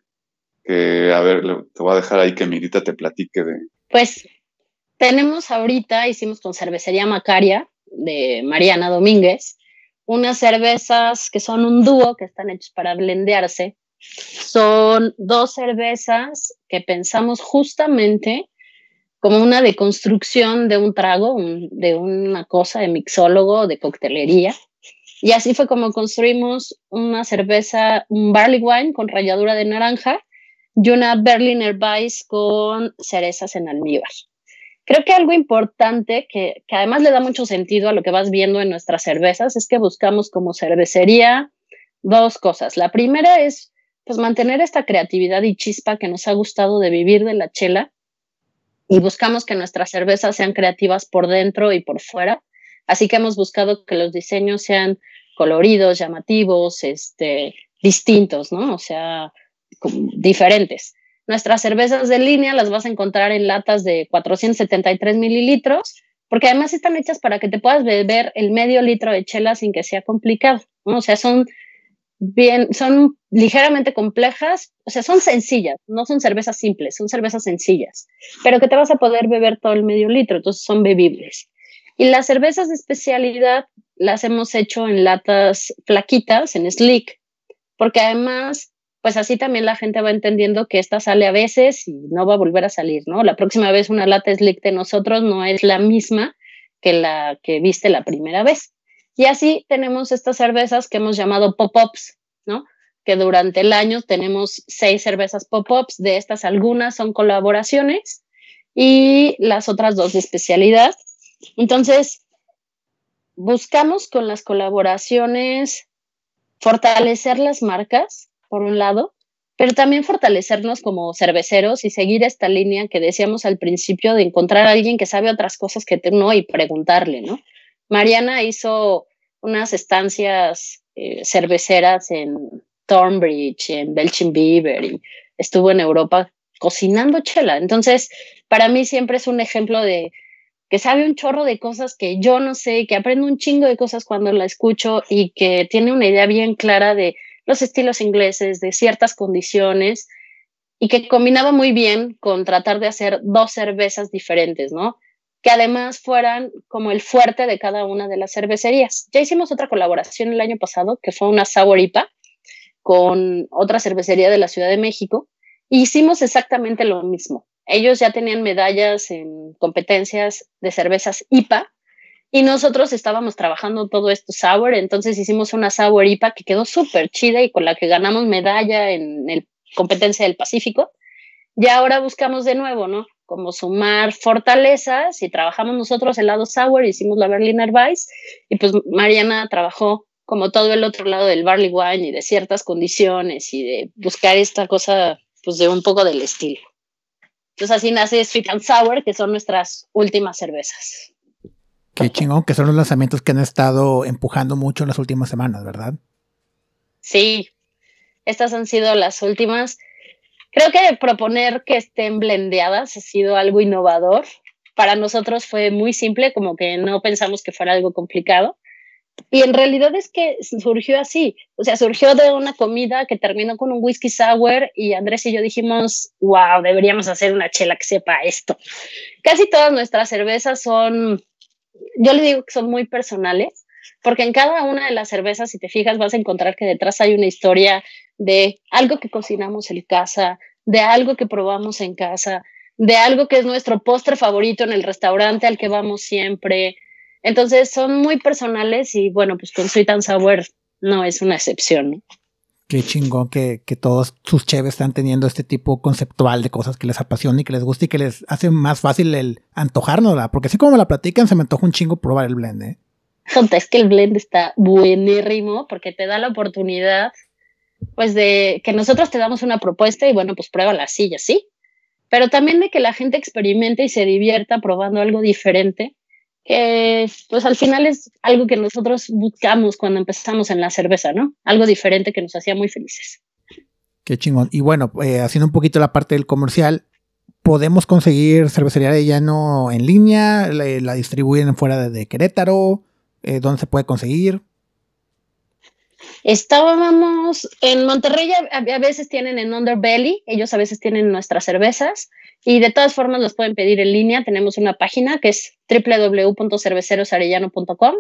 que a ver, te voy a dejar ahí que Mirita te platique de... Pues tenemos ahorita, hicimos con Cervecería Macaria de Mariana Domínguez, unas cervezas que son un dúo, que están hechos para blendearse. Son dos cervezas que pensamos justamente como una deconstrucción de un trago, de una cosa de mixólogo, de coctelería. Y así fue como construimos una cerveza, un barley wine con ralladura de naranja y una Berliner Weiss con cerezas en almíbar. Creo que algo importante que, que, además le da mucho sentido a lo que vas viendo en nuestras cervezas es que buscamos como cervecería dos cosas. La primera es pues mantener esta creatividad y chispa que nos ha gustado de vivir de la chela y buscamos que nuestras cervezas sean creativas por dentro y por fuera. Así que hemos buscado que los diseños sean coloridos, llamativos, este, distintos, ¿no? O sea, diferentes. Nuestras cervezas de línea las vas a encontrar en latas de 473 mililitros, porque además están hechas para que te puedas beber el medio litro de chela sin que sea complicado, ¿no? O sea, son bien, son ligeramente complejas, o sea, son sencillas, no son cervezas simples, son cervezas sencillas, pero que te vas a poder beber todo el medio litro, entonces son bebibles. Y las cervezas de especialidad las hemos hecho en latas flaquitas, en slick, porque además, pues así también la gente va entendiendo que esta sale a veces y no va a volver a salir, ¿no? La próxima vez una lata slick de nosotros no es la misma que la que viste la primera vez. Y así tenemos estas cervezas que hemos llamado pop-ups, ¿no? Que durante el año tenemos seis cervezas pop-ups, de estas algunas son colaboraciones y las otras dos de especialidad. Entonces, buscamos con las colaboraciones fortalecer las marcas, por un lado, pero también fortalecernos como cerveceros y seguir esta línea que decíamos al principio de encontrar a alguien que sabe otras cosas que no y preguntarle, ¿no? Mariana hizo unas estancias eh, cerveceras en Thornbridge, en Belching Beaver, y estuvo en Europa cocinando chela. Entonces, para mí siempre es un ejemplo de que sabe un chorro de cosas que yo no sé, que aprendo un chingo de cosas cuando la escucho y que tiene una idea bien clara de los estilos ingleses, de ciertas condiciones y que combinaba muy bien con tratar de hacer dos cervezas diferentes, ¿no? Que además fueran como el fuerte de cada una de las cervecerías. Ya hicimos otra colaboración el año pasado, que fue una Sour IPA con otra cervecería de la Ciudad de México. E hicimos exactamente lo mismo. Ellos ya tenían medallas en competencias de cervezas IPA y nosotros estábamos trabajando todo esto sour, entonces hicimos una sour IPA que quedó súper chida y con la que ganamos medalla en el competencia del Pacífico. Y ahora buscamos de nuevo, ¿no? Como sumar fortalezas y trabajamos nosotros el lado sour, hicimos la Berliner Weiss y pues Mariana trabajó como todo el otro lado del barley wine y de ciertas condiciones y de buscar esta cosa pues de un poco del estilo. Entonces así nace Sweet and Sour, que son nuestras últimas cervezas. Qué chingón, que son los lanzamientos que han estado empujando mucho en las últimas semanas, ¿verdad? Sí, estas han sido las últimas. Creo que proponer que estén blendeadas ha sido algo innovador. Para nosotros fue muy simple, como que no pensamos que fuera algo complicado. Y en realidad es que surgió así, o sea, surgió de una comida que terminó con un whisky sour y Andrés y yo dijimos, wow, deberíamos hacer una chela que sepa esto. Casi todas nuestras cervezas son, yo le digo que son muy personales, porque en cada una de las cervezas, si te fijas, vas a encontrar que detrás hay una historia de algo que cocinamos en casa, de algo que probamos en casa, de algo que es nuestro postre favorito en el restaurante al que vamos siempre. Entonces son muy personales y bueno, pues con Sweet and Sour no es una excepción. Qué chingón que, que, todos sus cheves están teniendo este tipo conceptual de cosas que les apasiona y que les gusta y que les hace más fácil el antojárnosla. Porque así como me la platican, se me antoja un chingo probar el blend, ¿eh? Es que el blend está buenérrimo porque te da la oportunidad pues de que nosotros te damos una propuesta y bueno, pues prueba la silla, ¿sí? Pero también de que la gente experimente y se divierta probando algo diferente, que pues al final es algo que nosotros buscamos cuando empezamos en la cerveza, ¿no? Algo diferente que nos hacía muy felices. Qué chingón. Y bueno, eh, haciendo un poquito la parte del comercial, ¿podemos conseguir cervecería de llano en línea? ¿La, distribuyen fuera de, de Querétaro? Eh, ¿Dónde se puede conseguir? Estábamos en Monterrey, a, veces tienen en Underbelly, ellos a veces tienen nuestras cervezas y de todas formas los pueden pedir en línea. Tenemos una página que es www.cervecerosarellano.com.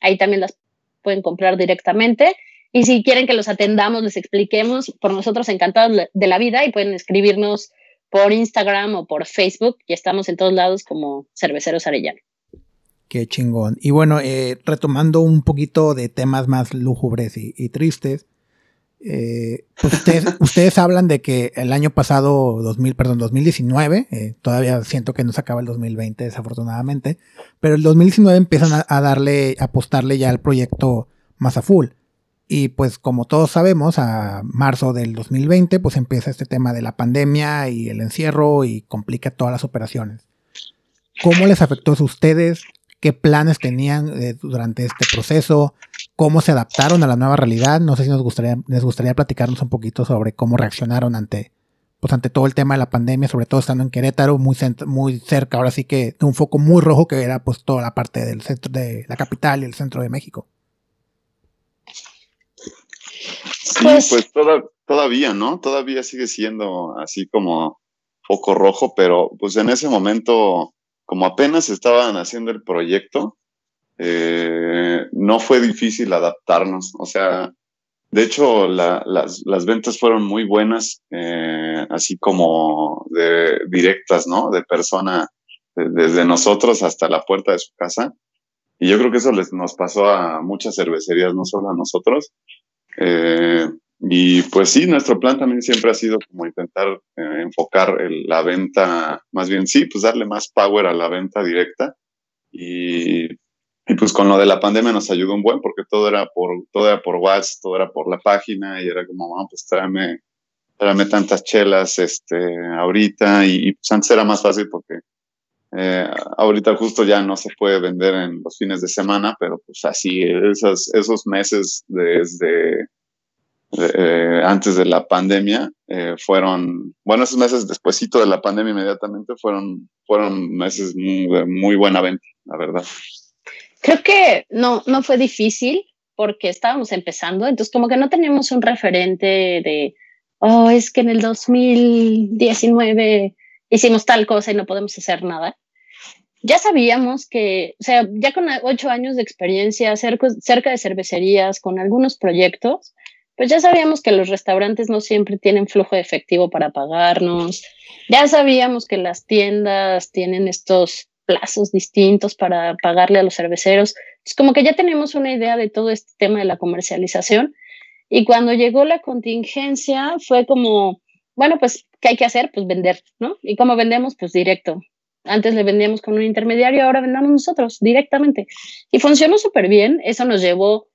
Ahí también las pueden comprar directamente. Y si quieren que los atendamos, les expliquemos, por nosotros encantados de la vida y pueden escribirnos por Instagram o por Facebook y estamos en todos lados como Cerveceros Arellano. Qué chingón. Y bueno, eh, retomando un poquito de temas más lúgubres y, tristes, eh, pues ustedes, ustedes hablan de que el año pasado, 2000, perdón, 2019, eh, todavía siento que no se acaba el 2020 desafortunadamente, pero el 2019 empiezan a, a darle, a apostarle ya al proyecto más a full. Y pues como todos sabemos, a marzo del 2020 pues empieza este tema de la pandemia y el encierro y complica todas las operaciones. ¿Cómo les afectó a ustedes? ¿Qué planes tenían eh, durante este proceso? ¿Cómo se adaptaron a la nueva realidad? No sé si nos gustaría, les gustaría platicarnos un poquito sobre cómo reaccionaron ante, pues ante todo el tema de la pandemia, sobre todo estando en Querétaro, muy, muy cerca, ahora sí que de un foco muy rojo que era pues toda la parte del centro de la capital y el centro de México. Sí, pues, pues todavía, ¿no? Todavía sigue siendo así como foco rojo, pero pues en ese momento, como apenas estaban haciendo el proyecto, eh, no fue difícil adaptarnos. O sea, de hecho, las, las, ventas fueron muy buenas, eh, así como de, directas, ¿no? De persona, desde nosotros hasta la puerta de su casa. Y yo creo que eso les, nos pasó a muchas cervecerías, no solo a nosotros. Eh, y pues sí, nuestro plan también siempre ha sido como intentar eh, enfocar la venta, más bien sí, pues darle más power a la venta directa. Y, y, pues con lo de la pandemia nos ayudó un buen porque todo era por, todo era por WhatsApp, todo era por la página y era como, vamos, pues tráeme, tráeme tantas chelas este, ahorita. Y, y pues antes era más fácil porque eh, ahorita justo ya no se puede vender en los fines de semana, pero pues así, esos, esos meses desde eh, antes de la pandemia eh, fueron, bueno, esos meses despuesito de la pandemia inmediatamente fueron, fueron meses muy, de muy buena venta, la verdad. Creo que no, no fue difícil porque estábamos empezando, entonces como que no teníamos un referente de, oh, es que en el 2019 hicimos tal cosa y no podemos hacer nada ya sabíamos que, o sea, ya con ocho años de experiencia cerca, cerca de cervecerías, con algunos proyectos, pues ya sabíamos que los restaurantes no siempre tienen flujo de efectivo para pagarnos, ya sabíamos que las tiendas tienen estos plazos distintos para pagarle a los cerveceros. Es como que ya tenemos una idea de todo este tema de la comercialización. Y cuando llegó la contingencia fue como, bueno, pues, ¿qué hay que hacer? Pues vender, ¿no? ¿Y cómo vendemos? Pues directo. Antes le vendíamos con un intermediario, ahora vendamos nosotros directamente. Y funcionó súper bien. Eso nos llevó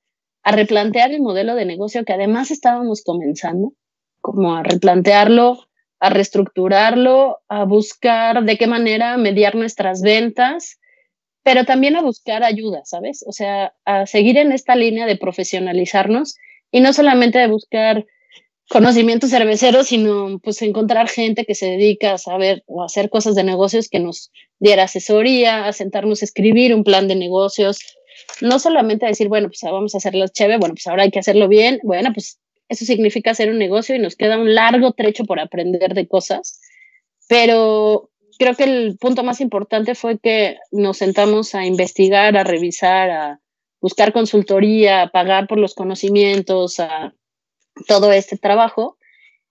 a replantear el modelo de negocio que además estábamos comenzando, como a replantearlo, a reestructurarlo, a buscar de qué manera mediar nuestras ventas, pero también a buscar ayuda, ¿sabes? O sea, a seguir en esta línea de profesionalizarnos y no solamente de buscar conocimiento cervecero, sino pues encontrar gente que se dedica a saber o hacer cosas de negocios que nos diera asesoría, a sentarnos a escribir un plan de negocios, no solamente decir, bueno, pues vamos a hacerlo chévere, bueno, pues ahora hay que hacerlo bien, bueno, pues eso significa hacer un negocio y nos queda un largo trecho por aprender de cosas, pero creo que el punto más importante fue que nos sentamos a investigar, a revisar, a buscar consultoría, a pagar por los conocimientos, a todo este trabajo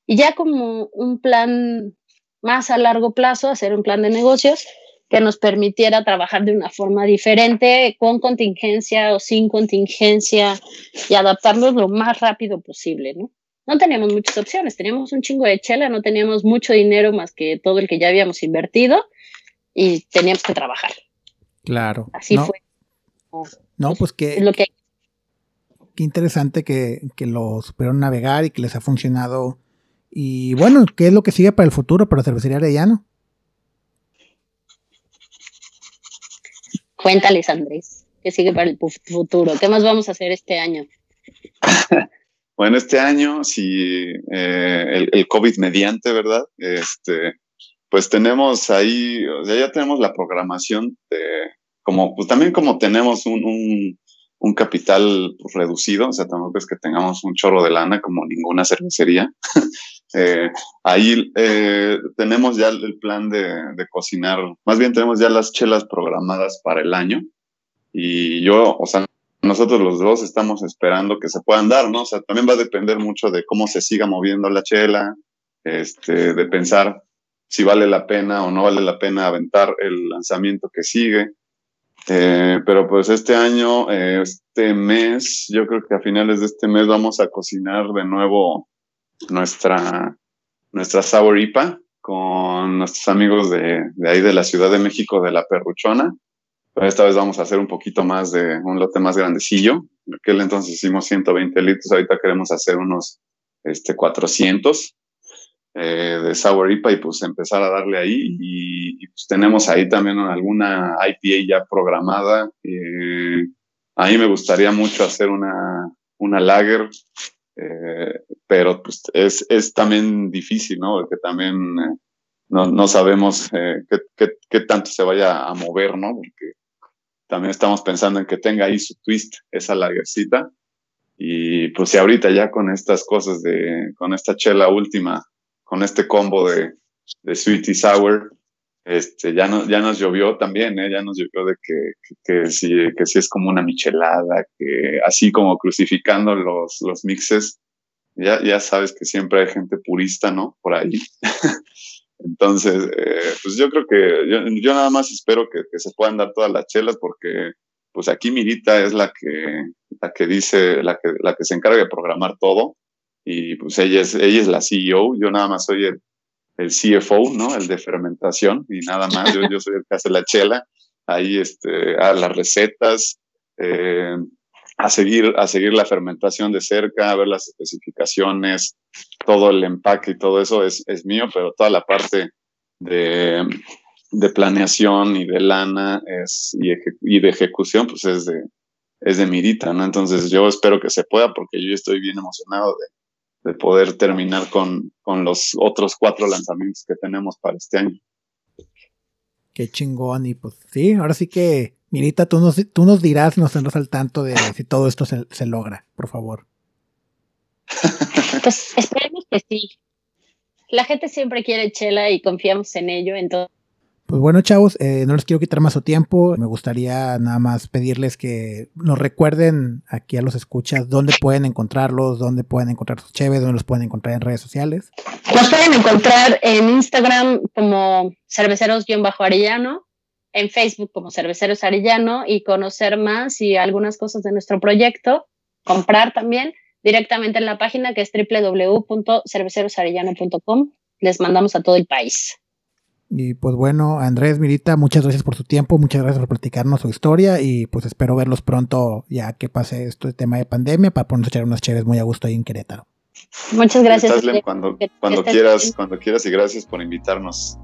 y ya como un plan más a largo plazo, hacer un plan de negocios que nos permitiera trabajar de una forma diferente, con contingencia o sin contingencia y adaptarnos lo más rápido posible, ¿no? No teníamos muchas opciones, teníamos un chingo de chela, no teníamos mucho dinero más que todo el que ya habíamos invertido y teníamos que trabajar. Claro. Así fue. No, pues que, lo que qué interesante que, lo supieron navegar y que les ha funcionado. Y bueno, ¿qué es lo que sigue para el futuro para Cervecería Arellano? Cuéntales, Andrés, ¿qué sigue para el futuro? ¿Qué más vamos a hacer este año? bueno, este año, si eh, el, COVID mediante, ¿verdad? Este, pues tenemos ahí, o sea, ya tenemos la programación de, como, pues también como tenemos un un capital pues, reducido, o sea, tampoco es que tengamos un chorro de lana como ninguna cervecería. Eh, ahí eh, tenemos ya el plan de, cocinar, más bien tenemos ya las chelas programadas para el año y yo, o sea, nosotros los dos estamos esperando que se puedan dar, ¿no? O sea, también va a depender mucho de cómo se siga moviendo la chela, este, de pensar si vale la pena o no vale la pena aventar el lanzamiento que sigue. Eh, pero pues este año, este mes, yo creo que a finales de este mes vamos a cocinar de nuevo nuestra, nuestra Sour IPA con nuestros amigos de, ahí de la Ciudad de México, de La Perruchona. Esta vez vamos a hacer un poquito más de un lote más grandecillo. En aquel entonces hicimos 120 litros, ahorita queremos hacer unos este, 400 eh, de Sour IPA y pues empezar a darle ahí. Y, pues tenemos ahí también alguna IPA ya programada. Eh, a mí me gustaría mucho hacer una, una lager, eh, pero pues es, es, también difícil, ¿no? Porque también no, no, sabemos qué, qué, qué, tanto se vaya a mover, ¿no? Porque también estamos pensando en que tenga ahí su twist esa lagercita. Y pues si ahorita ya con estas cosas de, con esta chela última con este combo de, de sweet y sour, este, ya, no, ya nos llovió también, ¿eh? ya nos llovió de que, que, que, sí, que sí es como una michelada, que así como crucificando los, los mixes, ya, ya sabes que siempre hay gente purista, ¿no? Por ahí. Entonces, eh, pues yo creo que yo, yo, nada más espero que, que se puedan dar todas las chelas porque pues aquí Mirita es la que, la que dice, la que, la que se encarga de programar todo y pues ella es, ella es la CEO, yo nada más soy el, el CFO, ¿no? El de fermentación y nada más, yo, yo soy el que hace la chela, ahí este, a las recetas, eh, a, seguir, a seguir la fermentación de cerca, a ver las especificaciones, todo el empaque y todo eso es, es mío, pero toda la parte de, de planeación y de lana es, y, y de ejecución, pues es de, es de Mirita, ¿no? Entonces yo espero que se pueda porque yo estoy bien emocionado de, de poder terminar con, con los otros cuatro lanzamientos que tenemos para este año. Qué chingón, y pues sí, ahora sí que, Mirita, tú nos, tú nos dirás, nos tendrás al tanto de si todo esto se, se logra, por favor. Pues esperemos que sí. La gente siempre quiere chela y confiamos en ello, entonces pues bueno, chavos, eh, no les quiero quitar más su tiempo. Me gustaría nada más pedirles que nos recuerden aquí a los escuchas dónde pueden encontrarlos, dónde pueden encontrar sus cheves, dónde los pueden encontrar en redes sociales. Nos pueden encontrar en Instagram como cerveceros-arellano, en Facebook como cerveceros arellano y conocer más y algunas cosas de nuestro proyecto, comprar también directamente en la página que es www.cervecerosarellano.com. Les mandamos a todo el país. Y pues bueno, Andrés, Mirita, muchas gracias por su tiempo, muchas gracias por platicarnos su historia y pues espero verlos pronto ya que pase este tema de pandemia para ponernos a echar unas chéves muy a gusto ahí en Querétaro. Muchas gracias. cuando, cuando quieras, cuando quieras y gracias por invitarnos.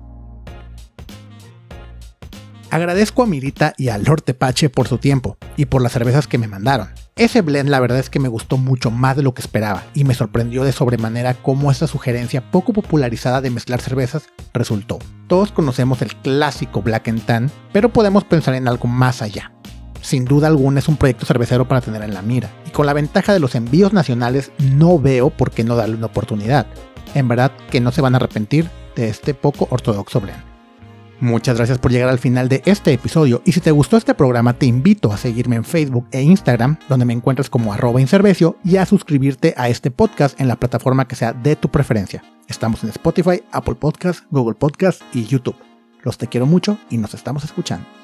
Agradezco a Mirita y a Lord Tepache por su tiempo y por las cervezas que me mandaron. Ese blend la verdad es que me gustó mucho más de lo que esperaba y me sorprendió de sobremanera cómo esta sugerencia poco popularizada de mezclar cervezas resultó. Todos conocemos el clásico Black and Tan, pero podemos pensar en algo más allá. Sin duda alguna es un proyecto cervecero para tener en la mira, y con la ventaja de los envíos nacionales no veo por qué no darle una oportunidad. En verdad que no se van a arrepentir de este poco ortodoxo blend. Muchas gracias por llegar al final de este episodio y si te gustó este programa te invito a seguirme en Facebook e Instagram, donde me encuentras como arroba inservecio y a suscribirte a este podcast en la plataforma que sea de tu preferencia. Estamos en Spotify, Apple Podcasts, Google Podcasts y YouTube. Los te quiero mucho y nos estamos escuchando.